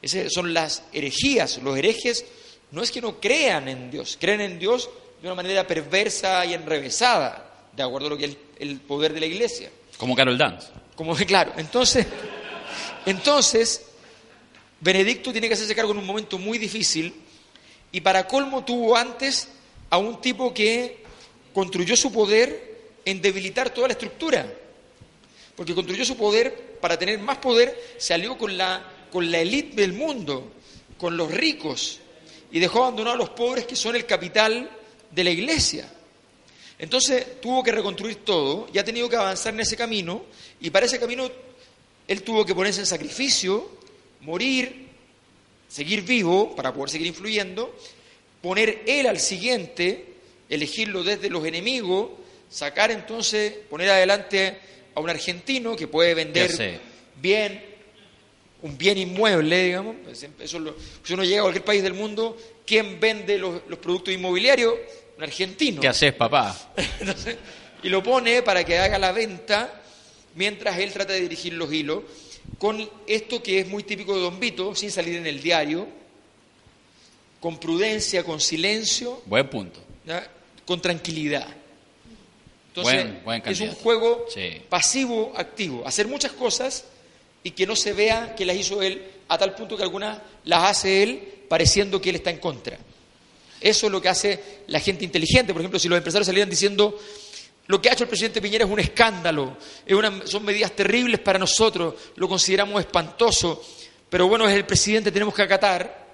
Esas son las herejías. Los herejes no es que no crean en Dios, creen en Dios de una manera perversa y enrevesada, de acuerdo a lo que es el, el poder de la iglesia. Como Carol Dance. Como claro, entonces, entonces, Benedicto tiene que hacerse cargo en un momento muy difícil y para colmo tuvo antes a un tipo que construyó su poder en debilitar toda la estructura. Porque construyó su poder para tener más poder, se alió con la, con la élite del mundo, con los ricos, y dejó abandonados a los pobres que son el capital de la iglesia. Entonces tuvo que reconstruir todo y ha tenido que avanzar en ese camino y para ese camino él tuvo que ponerse en sacrificio, morir, seguir vivo para poder seguir influyendo, poner él al siguiente, elegirlo desde los enemigos, sacar entonces, poner adelante a un argentino que puede vender bien, un bien inmueble, digamos. Pues, Eso es lo- si uno llega a cualquier país del mundo, ¿quién vende los, los productos inmobiliarios? Un argentino. ¿Qué haces, papá? Entonces, y lo pone para que haga la venta mientras él trata de dirigir los hilos. con esto que es muy típico de Don Vito, sin salir en el diario, con prudencia, con silencio, Buen punto. ¿ya? con tranquilidad. Entonces, Buen- buen es un juego Sí. pasivo-activo, hacer muchas cosas y que no se vea que las hizo él, a tal punto que algunas las hace él pareciendo que él está en contra. Eso es lo que hace la gente inteligente. Por ejemplo, si los empresarios salieran diciendo, lo que ha hecho el presidente Piñera es un escándalo, es una- son medidas terribles para nosotros, lo consideramos espantoso, pero bueno, es el presidente, tenemos que acatar,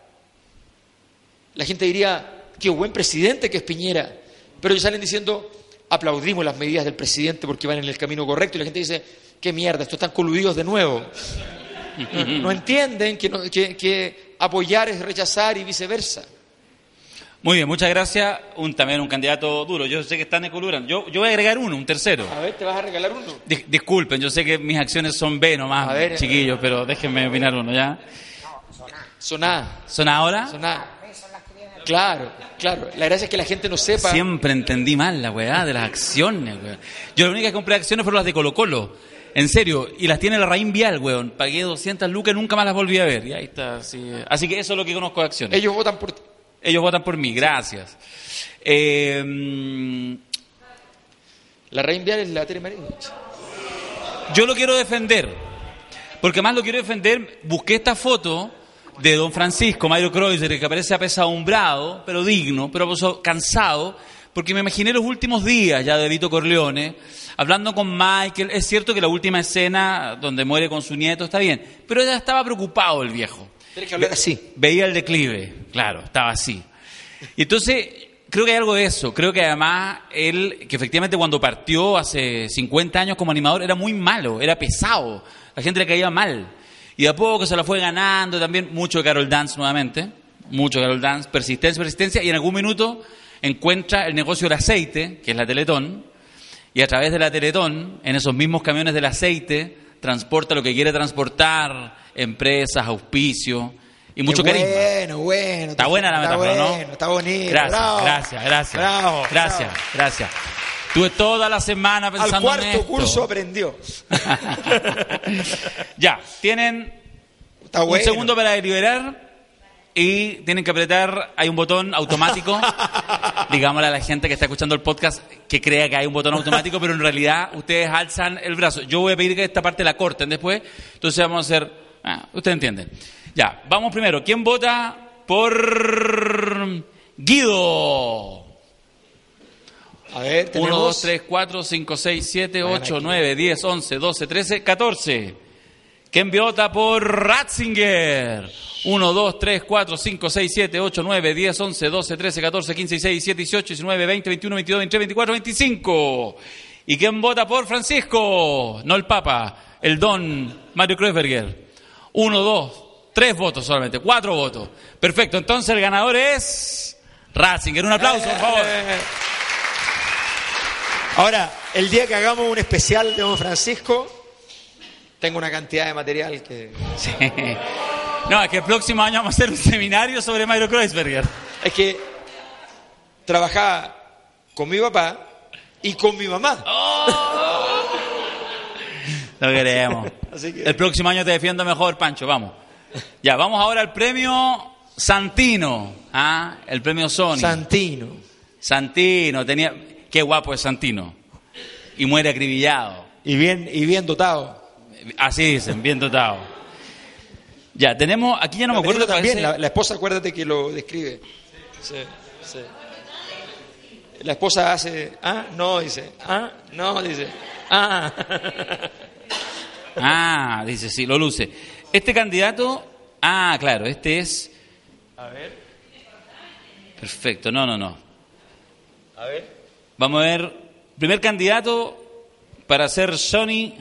la gente diría, qué buen presidente que es Piñera. Pero ellos salen diciendo, aplaudimos las medidas del presidente porque van en el camino correcto. Y la gente dice, qué mierda, estos están coludidos de nuevo. No, no entienden que, no- que- que apoyar es rechazar y viceversa. Muy bien, muchas gracias. Un, también un candidato duro. Yo sé que están equilibrando. Yo, yo voy a agregar uno, un tercero. A ver, ¿te vas a regalar uno? Dis- disculpen, yo sé que mis acciones son B nomás, A ver, chiquillos, pero déjenme opinar uno, ¿ya? Soná, ¿Son ahora? soná. Claro, claro. La gracia es que la gente no sepa. Siempre entendí mal la weá de las acciones. Yo las únicas que compré acciones fueron las de Colo Colo. En serio, y las tiene la Raín Vial, weón. Pagué 200 lucas y nunca más las volví a ver. Y ahí está, así. Así que eso es lo que conozco de acciones. Ellos votan por ti. Ellos votan por mí, gracias. Eh, mm, La reina Vial es la Tere yo lo quiero defender, porque más lo quiero defender, busqué esta foto de don Francisco Mario Kreuzer, que aparece apesadumbrado, pero digno, pero cansado, porque me imaginé los últimos días ya de Vito Corleone, hablando con Michael. Es cierto que la última escena donde muere con su nieto está bien, pero ya estaba preocupado el viejo. Tienes que hablar así. Veía el declive, claro, estaba así. Y entonces, creo que hay algo de eso. Creo que además él, que efectivamente cuando partió hace 50 años como animador, era muy malo, era pesado. La gente le caía mal. Y de a poco se la fue ganando también mucho Carol Dance nuevamente. Mucho Carol Dance, persistencia, persistencia. Y en algún minuto encuentra el negocio del aceite, que es la Teletón. Y a través de la Teletón, en esos mismos camiones del aceite, transporta lo que quiere transportar, empresas, auspicios y mucho Qué carisma. Bueno, bueno. Está buena la está metáfora, ¿no? bueno, Está bonito. Gracias, bravo. gracias, gracias. Bravo, gracias, bravo. gracias. Tuve toda la semana Al pensando en cuarto esto. curso aprendió. ya, tienen Está un bueno. segundo para deliberar y tienen que apretar, hay un botón automático, digámosle a la gente que está escuchando el podcast que crea que hay un botón automático, pero en realidad ustedes alzan el brazo. Yo voy a pedir que esta parte la corten después, entonces vamos a hacer, ah, ustedes entienden. Ya, vamos primero, ¿quién vota por Guido? A ver, 1, tenemos... 2, 3, 4, 5, 6, 7, Vayan 8, aquí. 9, 10, 11, 12, 13, 14. ¿Quién vota por Ratzinger? 1, 2, 3, 4, 5, 6, 7, 8, 9, 10, 11, 12, 13, 14, 15, 16, 17, 18, 19, 20, 21, 22, 23, 24, 25. ¿Y quién vota por Francisco? No el Papa, el Don Mario Kreuzberger. 1, 2, 3 votos solamente, 4 votos. Perfecto, entonces el ganador es Ratzinger. Un aplauso, por favor. Eh, Ahora, el día que hagamos un especial de Don Francisco, tengo una cantidad de material que... Sí. No, es que el próximo año vamos a hacer un seminario sobre Mario Kreuzberger. Es que trabajaba con mi papá y con mi mamá. Lo queremos. Así que- El próximo año te defiendo mejor, Pancho, vamos. Ya, vamos ahora al premio Santino. ¿ah? El premio Sony. Santino. Santino, tenía... Qué guapo es Santino. Y muere acribillado. Y bien, y bien dotado. Así dicen, bien dotado. Ya, tenemos... Aquí ya no me acuerdo... También, parece- la, la esposa, acuérdate que lo describe. Sí, sí. La esposa hace, ah, no, dice, ah, no, dice, ah. Ah, dice, sí, lo luce. Este candidato... Ah, claro, este es... A ver, Perfecto, no, no, no. a ver. Vamos a ver, primer candidato para ser Sony,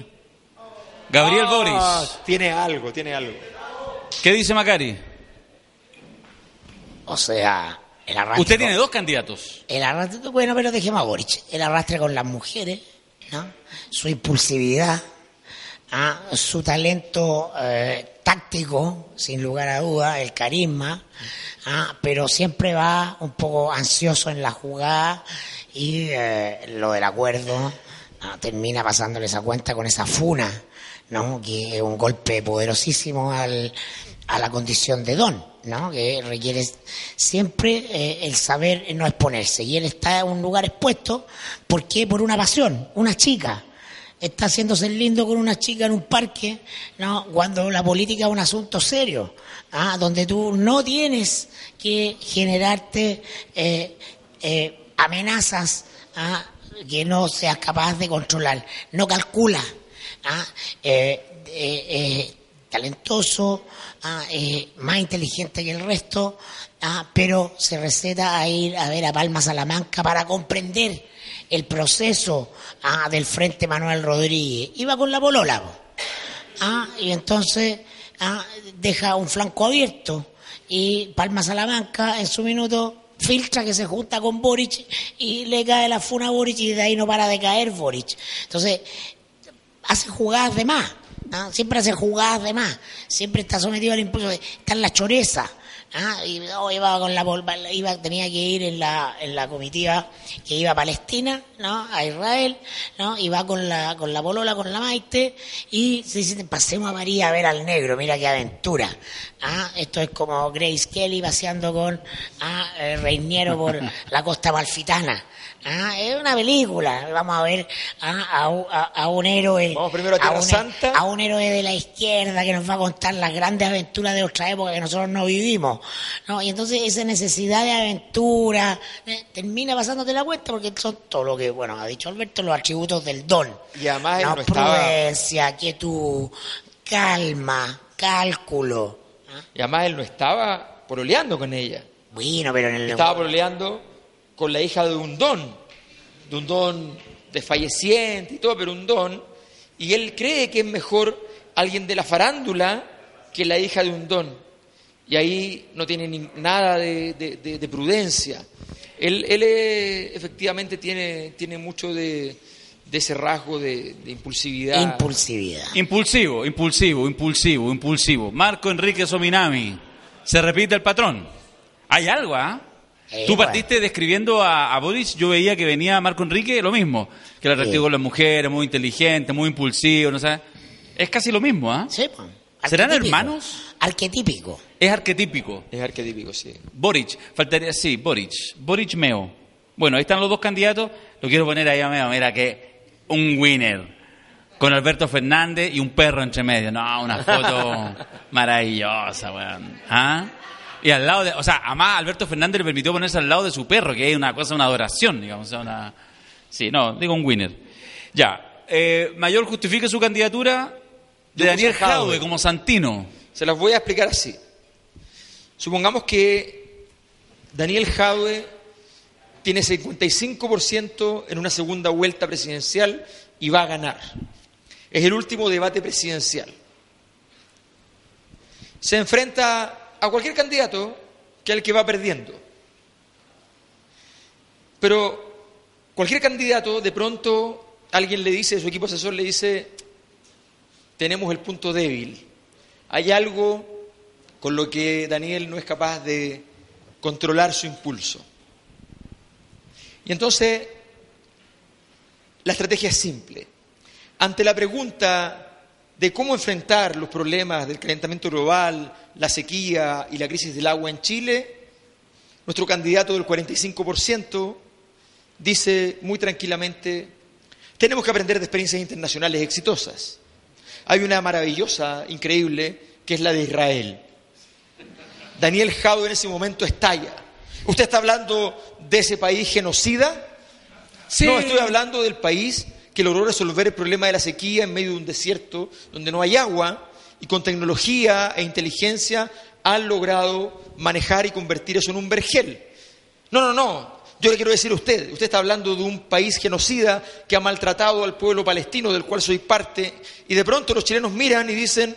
Gabriel Ah, Boris. Tiene algo, tiene algo. ¿Qué dice Macari? O sea, el arrastre. Usted con- tiene dos candidatos. El arrastre, bueno, pero dejemos a Boric. El arrastre con las mujeres, ¿no? Su impulsividad, ¿ah? su talento eh, táctico, sin lugar a duda, el carisma, ¿ah? pero siempre va un poco ansioso en la jugada y eh, lo del acuerdo termina pasándole esa cuenta con esa funa ¿no? Que es un golpe poderosísimo al, a la condición de don, ¿no? Que requiere siempre eh, el saber no exponerse. Y él está en un lugar expuesto, ¿por qué? Por una pasión, una chica. Está haciéndose lindo con una chica en un parque, ¿no? Cuando la política es un asunto serio, ¿ah? donde tú no tienes que generarte eh, eh, amenazas ¿ah? que no seas capaz de controlar. No calcula. ¿Ah? talentoso, ah, eh, más inteligente que el resto, ah, pero se receta a ir a ver a Palma Salamanca para comprender el proceso ah, del Frente Manuel Rodríguez. Iba con la polola, y entonces deja un flanco abierto y Palma Salamanca en su minuto filtra que se junta con Boric y le cae la funa a Boric y de ahí no para de caer Boric. Entonces, hace jugadas de más. Siempre hace jugadas de más, siempre está sometido al impulso, de, está en la choreza. ¿ah? Y oh, iba con la iba, tenía que ir en la, en la comitiva que iba a Palestina, ¿no? A Israel, ¿no? Y va con la, con la polola, con la maite, y se dice, pasemos a María a ver al negro, mira qué aventura. ¿ah? Esto es como Grace Kelly paseando con ¿ah? Reiniero por la costa malfitana. Ah, es una película. Vamos a ver a, un héroe. Vamos primero a Tierra Santa. A un héroe de la izquierda que nos va a contar las grandes aventuras de otra época que nosotros no vivimos. ¿no? Y entonces esa necesidad de aventura eh, termina pasándote la cuenta porque son todo lo que, bueno, ha dicho Alberto, los atributos del don. Y además no, prudencia, quietud, calma, cálculo. ¿ah? Y además él no estaba poroleando con ella. Bueno, pero en el... Estaba poroleando con la hija de un don, de un don desfalleciente y todo, pero un don, y él cree que es mejor alguien de la farándula que la hija de un don. Y ahí no tiene nada de, prudencia. Él, él efectivamente tiene, tiene mucho de, ese rasgo de, impulsividad. Impulsividad. Impulsivo, impulsivo, impulsivo, impulsivo. Marco Enrique Sominami. Se repite el patrón. Hay algo, ¿ah? Tú partiste describiendo a, Boris, yo veía que venía Marco Enrique lo mismo, que era atractivo con las mujeres, muy inteligente, muy impulsivo, no sé. Es casi lo mismo, ¿ah? Sí, ¿Serán hermanos? Arquetípico. Es arquetípico. Es arquetípico, sí. Boric, faltaría, sí, Boric. Boric Meo. Bueno, ahí están los dos candidatos. Lo quiero poner ahí a Meo. Mira que un winner. Con Alberto Fernández y un perro entre medio. No, una foto maravillosa, weón. ¿Ah? Y al lado de, o sea, además Alberto Fernández le permitió ponerse al lado de su perro, que es una cosa, una adoración, digamos, una... Sí, no, digo un winner. Ya, eh, Mayor justifique su candidatura de Daniel Jaude como Santino. Se las voy a explicar así. Supongamos que Daniel Jaude tiene 55% en una segunda vuelta presidencial y va a ganar. Es el último debate presidencial. Se enfrenta a cualquier candidato que el que va perdiendo. Pero cualquier candidato, de pronto alguien le dice, su equipo asesor le dice, tenemos el punto débil. Hay algo con lo que Daniel no es capaz de controlar su impulso. Y entonces, la estrategia es simple. Ante la pregunta de cómo enfrentar los problemas del calentamiento global, la sequía y la crisis del agua en Chile, nuestro candidato del 45% dice muy tranquilamente, tenemos que aprender de experiencias internacionales exitosas. Hay una maravillosa, increíble, que es la de Israel. Daniel Jado en ese momento estalla. ¿Usted está hablando de ese país genocida? No, estoy hablando del país que logró resolver el problema de la sequía en medio de un desierto donde no hay agua y con tecnología e inteligencia han logrado manejar y convertir eso en un vergel. No, no, no. Yo le quiero decir a usted, usted está hablando de un país genocida que ha maltratado al pueblo palestino del cual soy parte y de pronto los chilenos miran y dicen,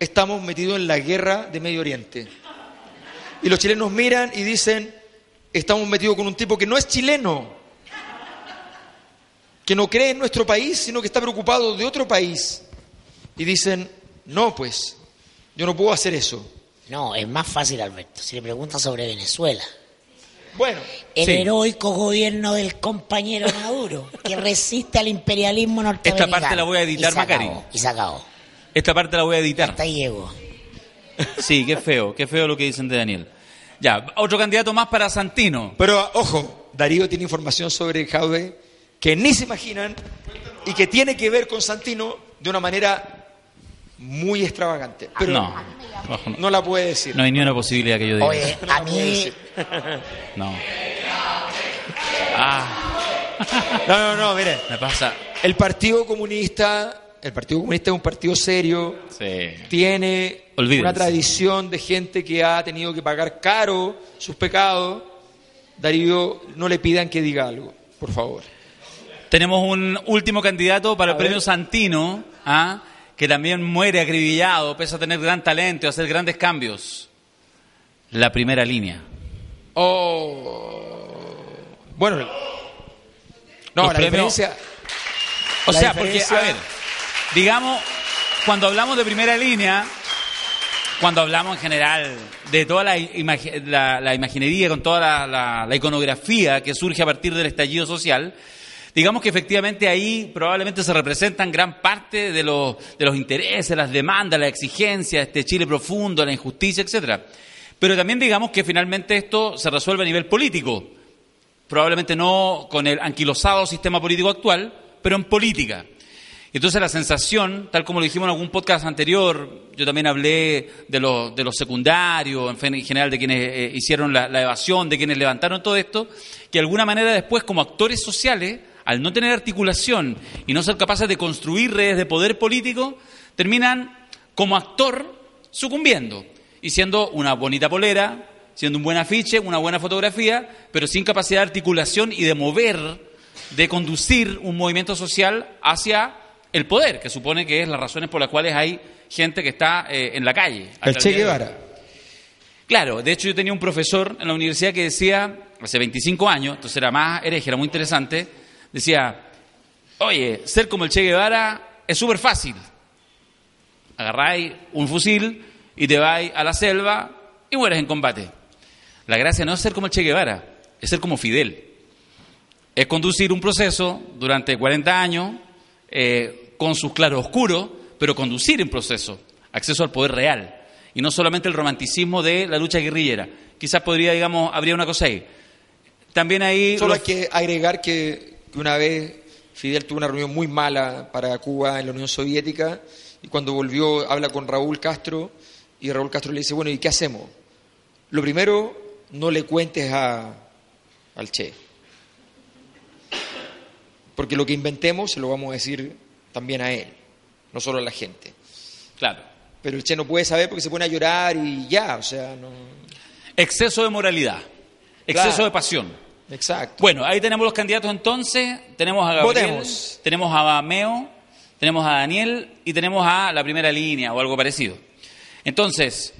estamos metidos en la guerra de Medio Oriente. Y los chilenos miran y dicen, estamos metidos con un tipo que no es chileno, que no cree en nuestro país, sino que está preocupado de otro país. Y dicen, no, pues, yo no puedo hacer eso. No, es más fácil, Alberto, si le preguntas sobre Venezuela. Bueno, El Sí. heroico gobierno del compañero Maduro, que resiste al imperialismo norteamericano. Esta parte la voy a editar, Y se acabó, Macari. Y se acabó. Esta parte la voy a editar. Hasta ahí llegó. Sí, qué feo, qué feo lo que dicen de Daniel. Ya, otro candidato más para Santino. pero ojo, Darío tiene información sobre Jaude que ni se imaginan y que tiene que ver con Santino de una manera muy extravagante. Pero no, no, la puede decir. no hay ni una posibilidad que yo diga. Oye, No a mí, decir. No. Ah, No, no, no, mire. me pasa. El Partido Comunista, el Partido Comunista es un partido serio, Sí. tiene Olvídense. una tradición de gente que ha tenido que pagar caro sus pecados. Darío, no le pidan que diga algo, por favor. Tenemos un último candidato para el premio ver. Santino, ¿ah? que también muere acribillado, pese a tener gran talento y hacer grandes cambios. La primera línea. Oh. Bueno. No, Los la premios- diferencia. O La sea, porque, a ver, digamos, cuando hablamos de primera línea, cuando hablamos en general de toda la, imagi- la- la imaginería, con toda la, la- la iconografía que surge a partir del estallido social, digamos que efectivamente ahí probablemente se representan gran parte de los, de los intereses, las demandas, las exigencias, este Chile profundo, la injusticia, etcétera. Pero también digamos que finalmente esto se resuelve a nivel político probablemente no con el anquilosado sistema político actual, pero en política. Entonces la sensación, tal como lo dijimos en algún podcast anterior, yo también hablé de los, de los secundarios, en, general de quienes eh, hicieron la, la evasión, de quienes levantaron todo esto, que de alguna manera después como actores sociales, al no tener articulación y no ser capaces de construir redes de poder político, terminan como actor sucumbiendo y siendo una bonita polera, siendo un buen afiche, una buena fotografía, pero sin capacidad de articulación y de mover, de conducir un movimiento social hacia el poder, que supone que es las razones por las cuales hay gente que está eh, en la calle. El Che. Guevara. Claro, de hecho yo tenía un profesor en la universidad que decía, hace 25 años, entonces era más hereje, era muy interesante, decía, oye, ser como el Che Guevara es súper fácil. Agarráis un fusil y te vais a la selva y mueres en combate. La gracia no es ser como el Che Guevara, es ser como Fidel. Es conducir un proceso durante 40 años eh, con sus claroscuros, pero conducir un proceso, acceso al poder real. Y no solamente el romanticismo de la lucha guerrillera. Quizás podría, digamos, habría una cosa ahí. También ahí... Solo los- hay que agregar que que una vez Fidel tuvo una reunión muy mala para Cuba en la Unión Soviética y cuando volvió habla con Raúl Castro y Raúl Castro le dice, bueno, ¿y qué hacemos? Lo primero, no le cuentes a, al Che. Porque lo que inventemos se lo vamos a decir también a él, no solo a la gente. Claro. Pero el Che no puede saber porque se pone a llorar y ya, o sea, no... Exceso de moralidad. Exceso Claro. de pasión. Exacto. Bueno, ahí tenemos los candidatos entonces. Tenemos a Gabriel, Votemos. tenemos a Meo, tenemos a Daniel y tenemos a la primera línea o algo parecido. Entonces,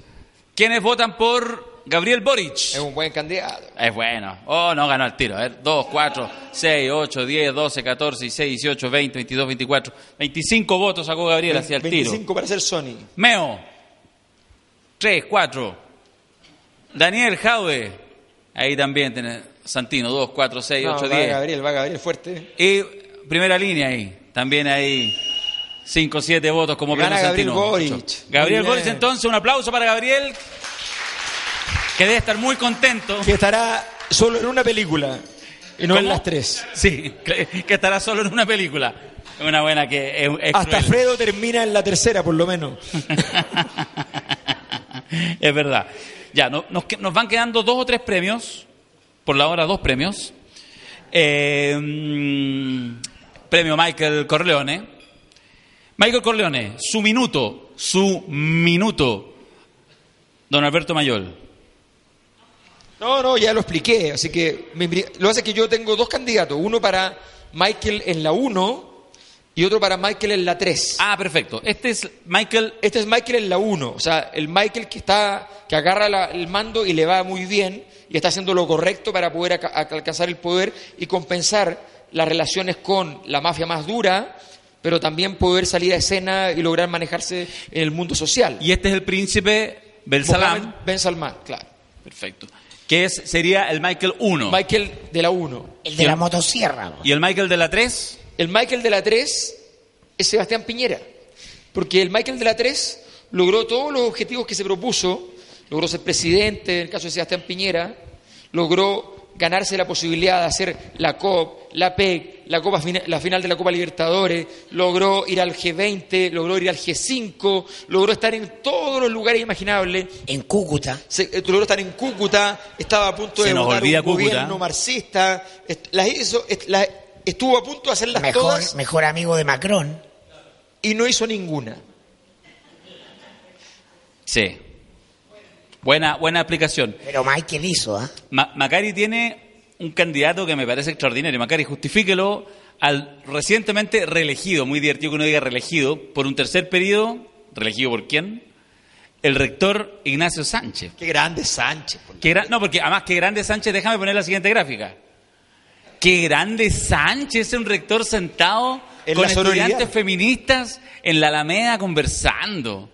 ¿quiénes votan por Gabriel Boric? Es un buen candidato. Es bueno. Oh, no ganó el tiro. A ver, 2, 4, 6, 8, 10, 12, 14, 16, 18, 20, 22, 24. 25 votos sacó Gabriel hacia el tiro. 25 para ser Sony. Meo. 3, 4. Daniel Jaude. Ahí también tenés Santino. 2, 4, 6, No, 8, va 10. Gabriel, va Gabriel fuerte. Y primera línea ahí. También ahí 5, 7 votos como Gana Gabriel Santino. Boric. Gabriel Boric, entonces, un aplauso para Gabriel. Que debe estar muy contento. Que estará solo en una película y no en ¿Cómo? las tres. Sí, que, estará solo en una película. Una buena que es, es Hasta cruel. Fredo termina en la tercera, por lo menos. es verdad. Ya, no- nos, nos van quedando dos o tres premios. Por la hora, dos premios. Eh, premio Michael Corleone. Michael Corleone, su minuto, su minuto. Don Alberto Mayol. No, no, ya lo expliqué. Así que me lo hace que yo tengo dos candidatos. Uno para Michael en la 1 y otro para Michael en la 3. Ah, perfecto. Este es Michael. Este es Michael en la 1. O sea, el Michael que está que agarra la- el mando y le va muy bien y está haciendo lo correcto para poder alcanzar el poder y compensar las relaciones con la mafia más dura, pero también poder salir a escena y lograr manejarse en el mundo social. Y este es el príncipe Belsalam. Mohammed Ben Salman, claro. Perfecto. Que es, sería el Michael 1. Michael de la 1. El de la motosierra. ¿Y el Michael de la 3? El Michael de la 3 es Sebastián Piñera. Porque el Michael de la 3 logró todos los objetivos que se propuso, logró ser presidente, en el caso de Sebastián Piñera, logró ganarse la posibilidad de hacer la COP, la PEC, la, Copa, la final de la Copa Libertadores, logró ir al G20, logró ir al G5, logró estar en todos los lugares imaginables. En Cúcuta. Se, eh, logró estar en Cúcuta, estaba a punto Se de votar un Cúcuta. gobierno marxista, est- las hizo- estuvo a punto de hacerlas Mejor, todas mejor amigo de Macron. y no hizo ninguna. Sí. Buena, buena explicación. Pero Michael hizo, ¿ah? Ma- Macari tiene un candidato que me parece extraordinario. Macari, justifíquelo al recientemente reelegido, muy divertido que uno diga reelegido, por un tercer periodo, reelegido por quién? El rector Ignacio Sánchez. Qué grande Sánchez. por Qué gra- no, porque además, qué grande Sánchez, déjame poner la siguiente gráfica. Qué grande Sánchez, es un rector sentado En con estudiantes feministas en la Alameda conversando.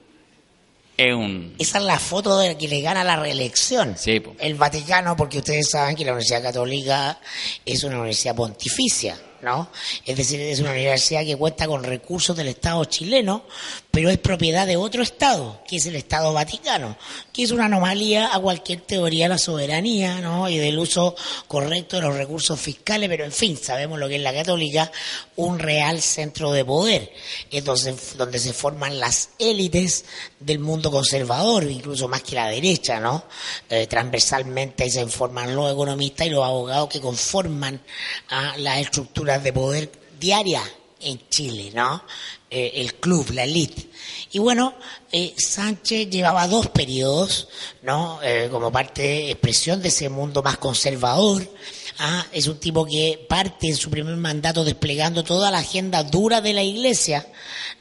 Es un... Esa es la foto de que le gana la reelección. Sí, po. El Vaticano, porque ustedes saben que la Universidad Católica es una universidad pontificia, ¿no? Es decir, es una universidad que cuenta con recursos del Estado chileno, pero es propiedad de otro Estado, que es el Estado Vaticano, que es una anomalía a cualquier teoría de la soberanía, ¿no? Y del uso correcto de los recursos fiscales, pero en fin, sabemos lo que es la Católica, un real centro de poder, es donde, donde se forman las élites del mundo conservador, incluso más que la derecha, ¿no? Eh, transversalmente se forman los economistas y los abogados que conforman a las de poder diarias en Chile, ¿no? Eh, el club, la elite. Y bueno, eh, Sánchez llevaba dos periodos, ¿no? Eh, como parte, expresión de ese mundo más conservador. Ah, es un tipo que parte en su primer mandato desplegando toda la agenda dura de la iglesia,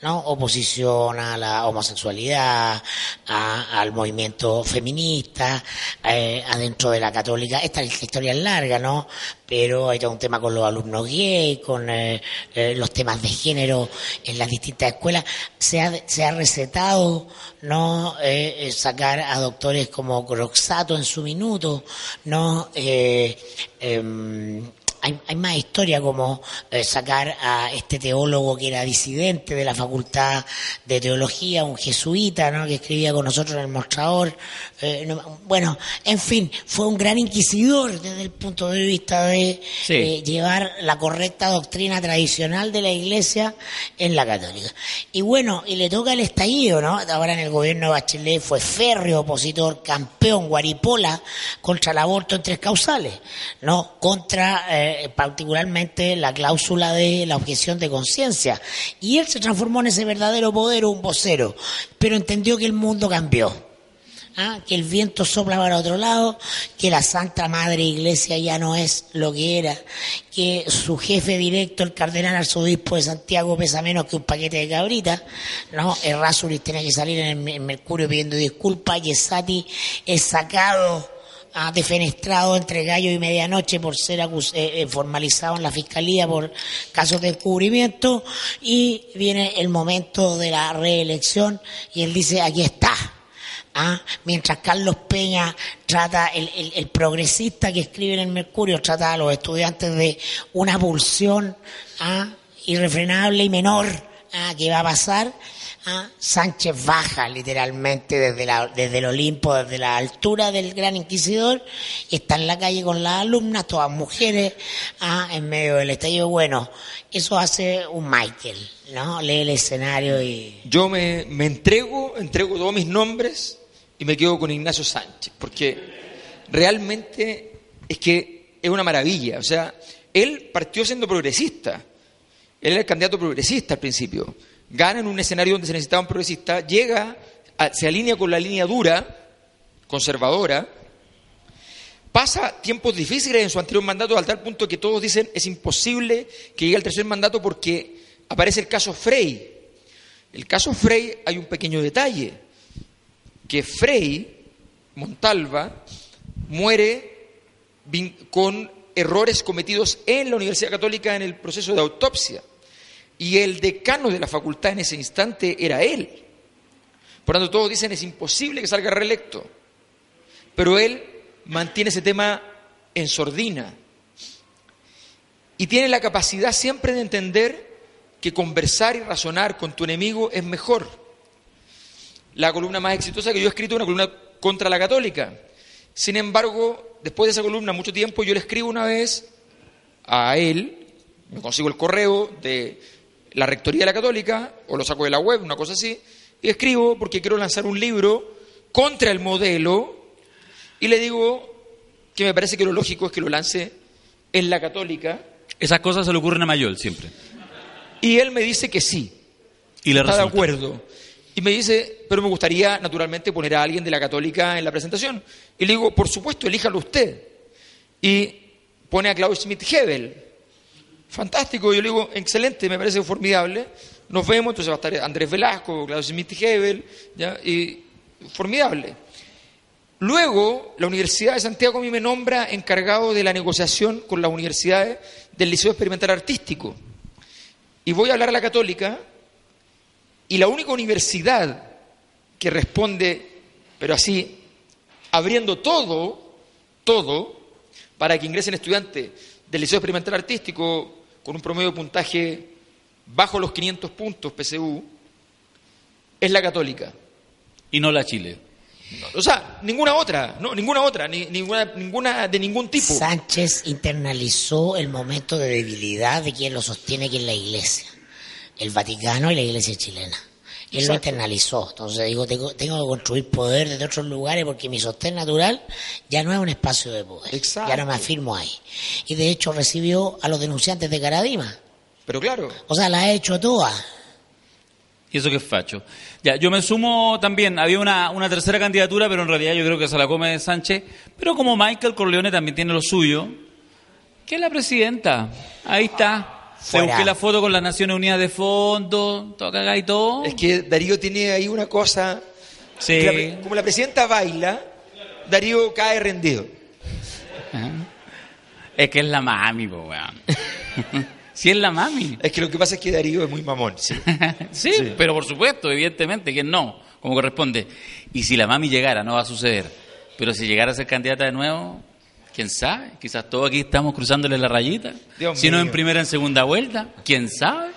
¿no? Oposición a la homosexualidad, a- al movimiento feminista, eh, adentro de la católica. Esta historia es larga, ¿no? Pero hay todo un tema con los alumnos gay, con eh, eh, los temas de género en las distintas escuelas. Se ha, se ha recetado, ¿no? Eh, sacar a doctores como Croxato en su minuto, ¿no? Hay, hay más historia como eh, sacar a este teólogo que era disidente de la facultad de teología, un jesuita, ¿no? que escribía con nosotros en el mostrador. Eh, no- bueno, en fin, fue un gran inquisidor desde el punto de vista de Sí. eh, llevar la correcta doctrina tradicional de la Iglesia en la católica. Y bueno, y le toca el estallido, ¿no? Ahora en el gobierno de Bachelet fue férreo opositor, campeón, guaripola, contra el aborto en tres causales, ¿no? Contra particularmente la cláusula de la objeción de conciencia. Y él se transformó en ese verdadero poder, un vocero, pero entendió que el mundo cambió. ¿ah? que el viento sopla para otro lado, que la Santa Madre Iglesia ya no es lo que era, que su jefe directo, el cardenal arzobispo de Santiago, pesa menos que un paquete de cabritas, ¿no? Errázuriz tiene que salir en el Mercurio pidiendo disculpas, Yesati es sacado ah, defenestrado entre gallo y medianoche por ser eh, eh, formalizado en la fiscalía por casos de descubrimiento y viene el momento de la reelección y él dice aquí está ¿ah? mientras Carlos Peña trata, el progresista que escribe en el Mercurio, trata a los estudiantes de una pulsión ¿ah? irrefrenable y menor ¿ah? que va a pasar, Sánchez baja literalmente desde, desde el Olimpo, desde la altura del Gran Inquisidor, y está en la calle con las alumnas, todas mujeres, ¿ah? en medio del estallido. Bueno, eso hace un Michael, ¿no? Lee el escenario y... Yo me, me entrego, entrego todos mis nombres y me quedo con Ignacio Sánchez, porque realmente es que es una maravilla. O sea, él partió siendo progresista. Él era el candidato progresista al principio. Gana en un escenario donde se necesitaba un progresista, llega, se alinea con la línea dura, conservadora, pasa tiempos difíciles en su anterior mandato al tal punto que todos dicen es imposible que llegue al tercer mandato porque aparece el caso Frey. El caso Frey hay un pequeño detalle, que Frey, Montalva, muere con errores cometidos en la Universidad Católica en el proceso de autopsia. Y el decano de la facultad en ese instante era él. Por lo tanto, todos dicen es imposible que salga reelecto. Pero él mantiene ese tema en sordina. Y tiene la capacidad siempre de entender que conversar y razonar con tu enemigo es mejor. La columna más exitosa que yo he escrito es una columna contra la católica. Sin embargo, después de esa columna, mucho tiempo, yo le escribo una vez a él, me consigo el correo de la Rectoría de la Católica, o lo saco de la web, una cosa así, y escribo porque quiero lanzar un libro contra el modelo, y le digo que me parece que lo lógico es que lo lance en la Católica, Esas cosas se le ocurren a Mayol siempre. y él me dice que sí, Y le está de acuerdo. Y me dice, pero me gustaría naturalmente poner a alguien de la católica en la presentación. Y le digo, por supuesto, elíjalo usted. Y pone a Klaus Schmidt Hebel. Fantástico. Yo le digo, excelente, me parece formidable. Nos vemos, entonces va a estar Andrés Velasco, Klaus Schmidt Hebel, ¿ya? y formidable. Luego, la Universidad de Santiago a mí me nombra encargado de la negociación con las universidades del Liceo Experimental Artístico. Y voy a hablar a la católica y la única universidad que responde, pero así, abriendo todo, todo, para que ingresen estudiantes del Liceo Experimental Artístico con un promedio de puntaje bajo los 500 puntos PSU, es la católica. Y no la Chile. O sea, ninguna otra, no, ninguna otra, ni- ninguna, ninguna de ningún tipo. Sánchez internalizó el momento de debilidad de quien lo sostiene, que es la Iglesia, el Vaticano y la Iglesia chilena. Él lo internalizó. Entonces digo, tengo, tengo que construir poder desde otros lugares porque mi sostén natural ya no es un espacio de poder. Exacto. Ya no me afirmo ahí. Y de hecho recibió a los denunciantes de Caradima. Pero claro, O sea, la ha hecho toda. Y eso que es facho. Ya, yo me sumo también. Había una, una tercera candidatura, pero en realidad yo creo que se la come Sánchez. Pero como Michael Corleone también tiene lo suyo, que es la presidenta. Ahí está. Se busqué la foto con las Naciones Unidas de fondo, todo cagá y todo. es que Darío tiene ahí una cosa Sí. la como la presidenta baila, Darío cae rendido. Es que es la mami, po, weón. sí, es la mami. Es que lo que pasa es que Darío es muy mamón, sí. sí, Sí. pero por supuesto, evidentemente, que no, como corresponde. Y si la mami llegara, no va a suceder. Pero si llegara a ser candidata de nuevo, quién sabe. Quizás todos aquí estamos cruzándole la rayita. Dios si no en primera, en segunda vuelta, quién sabe.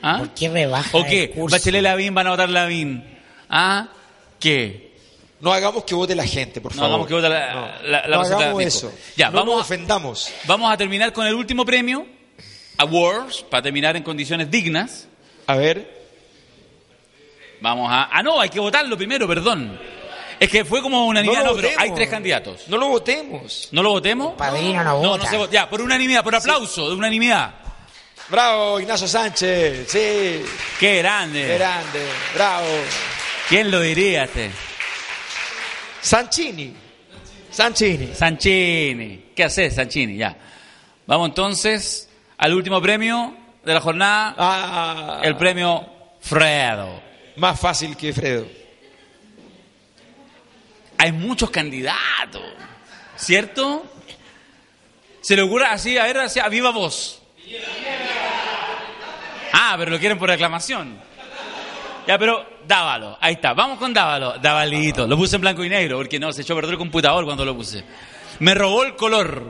¿Ah? ¿Por qué rebaja ¿O qué? Bachelet Lavín van a votar Lavín. ¿Ah? ¿Qué? No hagamos que vote la gente, por No favor. hagamos que vote la- No, la- la no receta hagamos de eso. Ya, no vamos nos a- ofendamos. Vamos a terminar con el último premio, Awards, para terminar en condiciones dignas. A ver, Vamos a. Ah, no, hay que votarlo primero, perdón. Es que fue como unanimidad, no no, pero hay tres candidatos. No lo votemos. ¿No lo votemos? Padrino no No, vota. no se vota. Ya, por unanimidad, por aplauso, de unanimidad. Bravo, Ignacio Sánchez. Sí, Qué grande. qué grande. Bravo. ¿Quién lo diría este? Sanchini. Sanchini. Sanchini. ¿Qué haces, Sanchini? Ya. Vamos entonces al último premio de la jornada, Ah, el premio Fredo. más fácil que Fredo. Hay muchos candidatos, ¿cierto? Se le ocurre así, a ver, así, a viva voz. Ah, pero lo quieren por reclamación. Ya, pero Dávalo, ahí está. Vamos con Dávalo. Davalito. Lo puse en blanco y negro porque no, se echó a perder el computador cuando lo puse. Me robó el color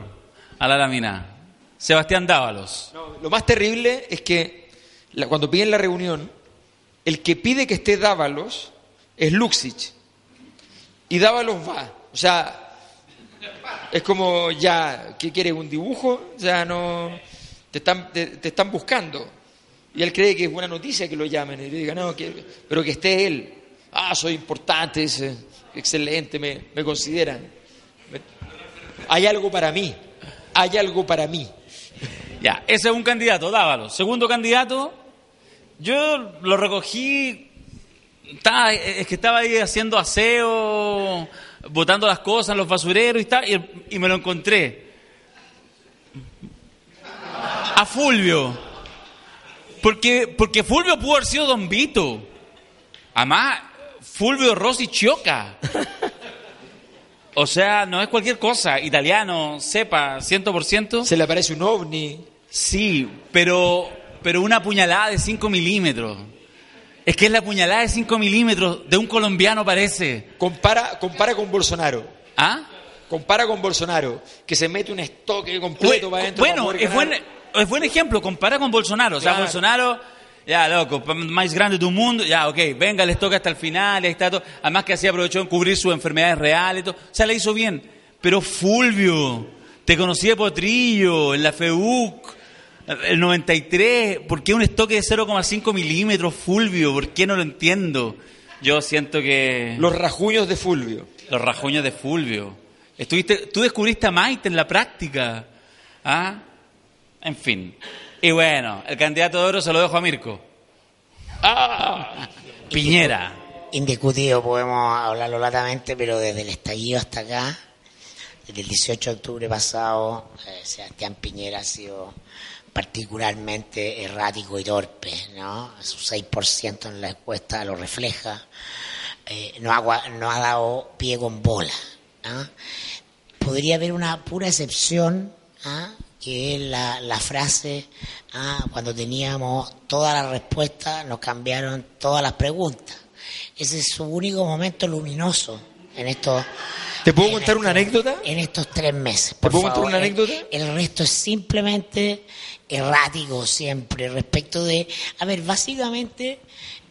a la lámina. Sebastián Dávalos. Lo más terrible es que la- cuando piden la reunión, el que pide que esté Dávalos es Luxich. Y Dávalos va. O sea, es como ya, ¿qué quieres? ¿Un dibujo? O sea, no. Te están, te, están buscando. Y él cree que es buena noticia que lo llamen. Y le diga, no, que- pero que esté él. Ah, soy importante, excelente, me, me consideran. Hay algo para mí. Hay algo para mí. Ya, ese es un candidato, Dávalos. Segundo candidato, yo lo recogí, estaba- es que estaba ahí haciendo aseo, botando las cosas en los basureros y, tal, y, y me lo encontré. A Fulvio. Porque, porque Fulvio pudo haber sido Don Vito. Además, Fulvio Rossi Chioca. O sea, no es cualquier cosa. Italiano, sepa, 100%. Se le aparece un ovni. Sí, pero, pero una puñalada de 5 milímetros. Es que es la puñalada de 5 milímetros de un colombiano, parece. Compara, compara con Bolsonaro. ¿Ah? compara con Bolsonaro, que se mete un estoque completo para adentro. Bueno, para es buen, es buen ejemplo, compara con Bolsonaro. O sea. Bolsonaro, ya, loco, más grande del mundo, ya, ok, venga, les toca hasta el final, ahí está todo. Además que así aprovechó en cubrir sus enfermedades reales y todo. O sea, le hizo bien. Pero Fulvio, te conocí de Potrillo, en la FEUC, el 93, ¿por qué un estoque de 0,5 milímetros, Fulvio? ¿Por qué no lo entiendo? Yo siento que... Los rajuños de Fulvio. Los rajuños de Fulvio. Estuviste, tú descubriste a Maite en la práctica. ¿Ah? En fin. Y bueno, el candidato de oro se lo dejo a Mirko. ¡Ah! Piñera. Indiscutido, podemos hablarlo latamente, pero desde el estallido hasta acá, desde el 18 de octubre pasado, eh, Sebastián Piñera ha sido particularmente errático y torpe, ¿no? Su 6% en la encuesta lo refleja. Eh, no, ha, no ha dado pie con bola. Podría haber una pura excepción, ¿ah? que es la, la frase, ¿ah? cuando teníamos todas las respuestas, nos cambiaron todas las preguntas. Ese es su único momento luminoso en estos... ¿Te puedo contar una anécdota? En estos tres meses. ¿Te por puedo contar una anécdota? El, resto es simplemente errático siempre respecto de... A ver, básicamente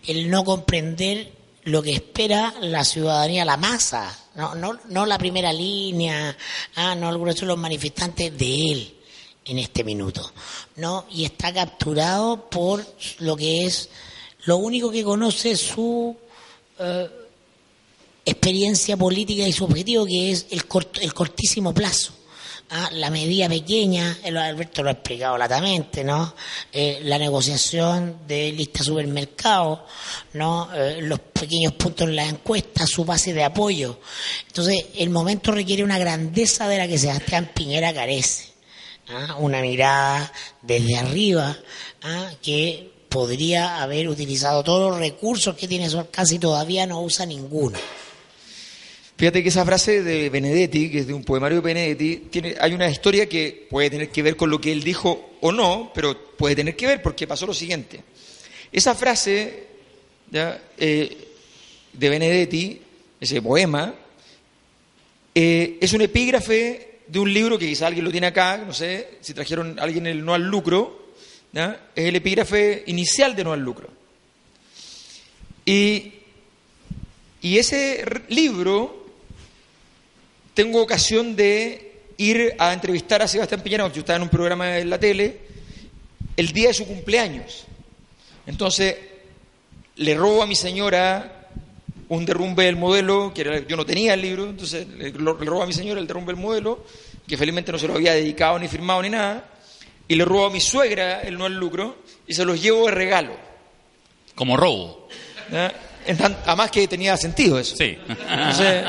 el no comprender lo que espera la ciudadanía, la masa, no, no, no la primera línea, ah, no algunos son los manifestantes de él en este minuto, ¿no? Y está capturado por lo que es, lo único que conoce su eh, experiencia política y su objetivo, que es el, corto- el cortísimo plazo. Ah, la medida pequeña, el Alberto lo ha explicado latamente, ¿no? Eh, la negociación de lista supermercado, ¿no? Eh, los pequeños puntos en las encuestas, su base de apoyo. Entonces, el momento requiere una grandeza de la que Sebastián Piñera carece. ¿ah? Una mirada desde arriba, ¿ah? que podría haber utilizado todos los recursos que tiene su alcance y todavía no usa ninguno. Fíjate que esa frase de Benedetti, que es de un poemario de Benedetti, tiene, hay una historia que puede tener que ver con lo que él dijo o no, pero puede tener que ver porque pasó lo siguiente. Esa frase. Eh, de Benedetti, ese poema, eh, es un epígrafe de un libro que quizá alguien lo tiene acá, no sé si trajeron a alguien el No al Lucro, es el epígrafe inicial de No al Lucro. Y, y ese libro tengo ocasión de ir a entrevistar a Sebastián Piñera, porque yo estaba en un programa en la tele, el día de su cumpleaños. Entonces, le robo a mi señora un derrumbe del modelo, que era- yo no tenía el libro, entonces le, robo a mi señora el derrumbe del modelo, que felizmente no se lo había dedicado ni firmado ni nada, y le robo a mi suegra el no al lucro, y se los llevo de regalo. Como robo. ¿ya? En tan- además que tenía sentido eso. Sí. Entonces,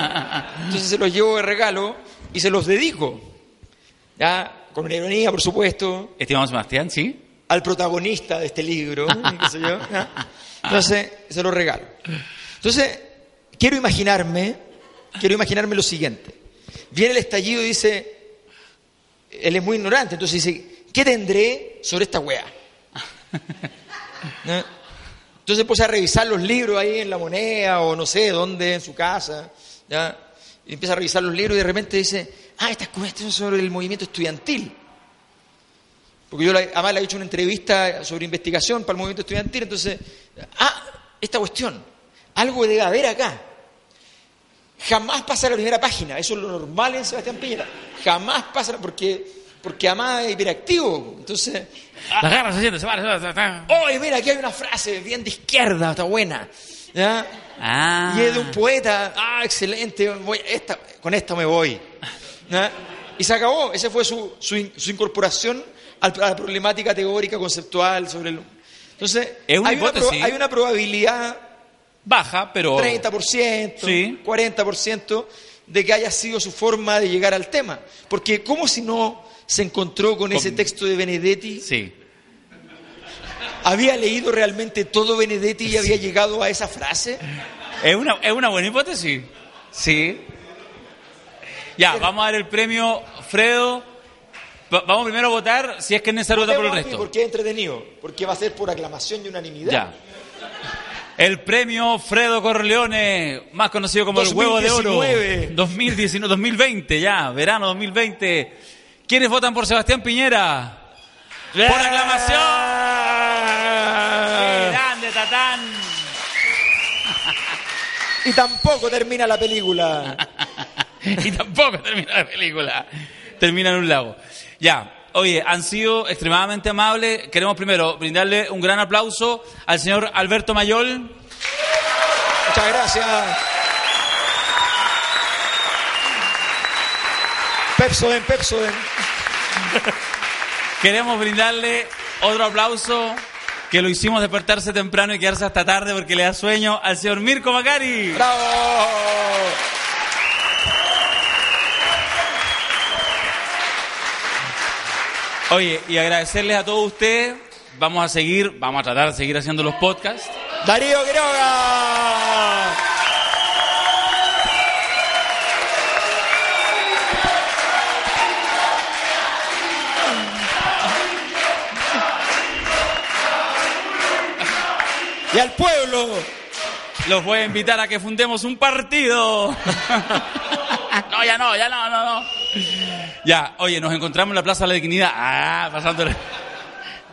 entonces se los llevo de regalo y se los dedico. ¿ya? Con una ironía, por supuesto, Estimado Sebastián, ¿sí? al protagonista de este libro. qué sé yo, ¿ya? Entonces, se los regalo. Entonces, quiero imaginarme, quiero imaginarme lo siguiente. Viene el estallido y dice, él es muy ignorante, entonces dice, ¿qué tendré sobre esta weá? ¿Ya? Entonces empieza a revisar los libros ahí en la moneda o no sé dónde, en su casa. ¿ya? Y empieza a revisar los libros y de repente dice, ah, estas cuestiones son sobre el movimiento estudiantil. Porque yo además le he hecho una entrevista sobre investigación para el movimiento estudiantil, entonces, ah, esta cuestión, algo debe haber acá. Jamás pasa la primera página, eso es lo normal en Sebastián Piñera. Jamás pasa, porque, porque además es hiperactivo. Entonces, La guerra se siente, se va, se va, se va. oye, mira, aquí hay una frase bien de izquierda, está buena. ¿Ya? Ah. Y es de un poeta, ah, excelente, voy- esta, con esto me voy. ¿Ya? Y se acabó, esa fue su, su, su incorporación a la problemática teórica, conceptual sobre el... Entonces, Es una hay, una hipótesis. proba- hay una probabilidad, Baja, pero... 30%, Sí. 40%, de que haya sido su forma de llegar al tema. Porque, ¿cómo si no se encontró con ese texto de Benedetti? Sí. ¿Había leído realmente todo Benedetti y había llegado a esa frase? Es una, es una buena hipótesis. Sí. Ya, vamos a dar el premio, Fredo. Va- Vamos primero a votar si es que es necesario votar por el resto. Porque es entretenido, porque va a ser por aclamación y unanimidad. Ya. El premio Fredo Corleone, más conocido como el huevo de oro. 2019, 2020 ya, verano 2020. ¿Quiénes votan por Sebastián Piñera? ¡Por aclamación! ¡Qué grande, Tatán! Y tampoco termina la película. y tampoco termina la película. Termina en un lago. Ya, Oye, han sido extremadamente amables. Queremos primero brindarle un gran aplauso al señor Alberto Mayol. Muchas gracias. Pepsoden, Pepsoden. Queremos brindarle otro aplauso que lo hicimos despertarse temprano y quedarse hasta tarde porque le da sueño al señor Mirko Macari. ¡Bravo! Oye, y agradecerles a todos ustedes. Vamos a seguir, vamos a tratar de seguir haciendo los podcasts. Darío Quiroga. Y al pueblo. Los voy a invitar a que fundemos un partido. no, ya no, ya no, no, no. Ya, oye, nos encontramos en la Plaza de la Dignidad. Ah, pasándole.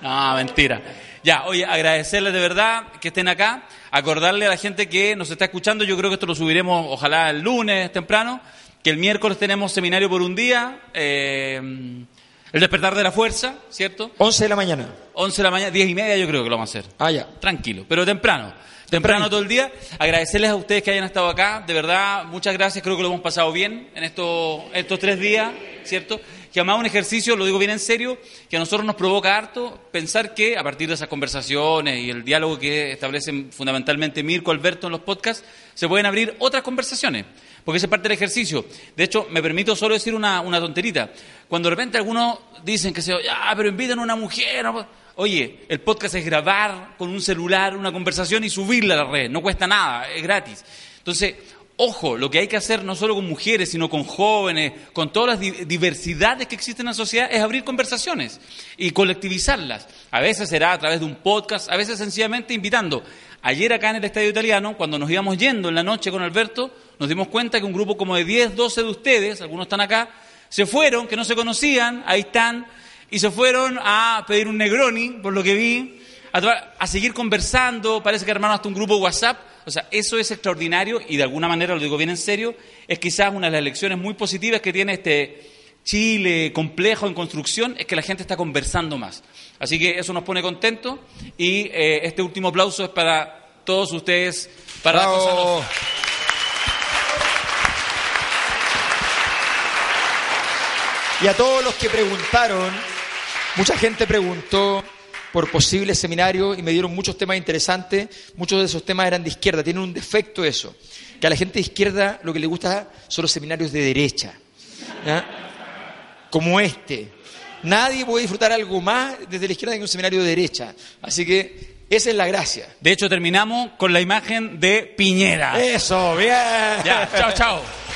No, mentira. Ya, oye, agradecerles de verdad que estén acá, acordarle a la gente que nos está escuchando, yo creo que esto lo subiremos ojalá el lunes temprano, que el miércoles tenemos seminario por un día, eh, el despertar de la fuerza, ¿cierto? 11 de la mañana. 11 de la mañana, 10 y media yo creo que lo vamos a hacer. Ah, ya. Tranquilo, pero temprano. Temprano todo el día. Agradecerles a ustedes que hayan estado acá. De verdad, muchas gracias. Creo que lo hemos pasado bien en estos, estos tres días, ¿cierto? Que además un ejercicio, lo digo bien en serio, que a nosotros nos provoca harto pensar que a partir de esas conversaciones y el diálogo que establecen fundamentalmente Mirko, Alberto en los podcasts, se pueden abrir otras conversaciones. Porque esa es parte del ejercicio. De hecho, me permito solo decir una, una tonterita. Cuando de repente algunos dicen que se, ah, pero invitan a una mujer. Oye, el podcast es grabar con un celular una conversación y subirla a la red. No cuesta nada, es gratis. Entonces, ojo, lo que hay que hacer no solo con mujeres, sino con jóvenes, con todas las diversidades que existen en la sociedad, es abrir conversaciones y colectivizarlas. A veces será a través de un podcast, a veces sencillamente invitando. Ayer acá en el Estadio Italiano, cuando nos íbamos yendo en la noche con Alberto, nos dimos cuenta que un grupo como de 10, 12 de ustedes, algunos están acá, se fueron, que no se conocían, ahí están, y se fueron a pedir un Negroni, por lo que vi, a, seguir conversando, parece que armaron hasta un grupo WhatsApp. O sea, eso es extraordinario y de alguna manera, lo digo bien en serio, es quizás una de las lecciones muy positivas que tiene este Chile complejo en construcción, es que la gente está conversando más. Así que eso nos pone contentos y eh, este último aplauso es para todos ustedes, para Y a todos los que preguntaron, mucha gente preguntó por posibles seminarios y me dieron muchos temas interesantes. Muchos de esos temas eran de izquierda. Tienen un defecto eso, que a la gente de izquierda lo que le gusta son los seminarios de derecha, como este. Nadie puede disfrutar algo más desde la izquierda que un seminario de derecha. Así que esa es la gracia. De hecho, terminamos con la imagen de Piñera. Eso, bien. Ya, chao, chao.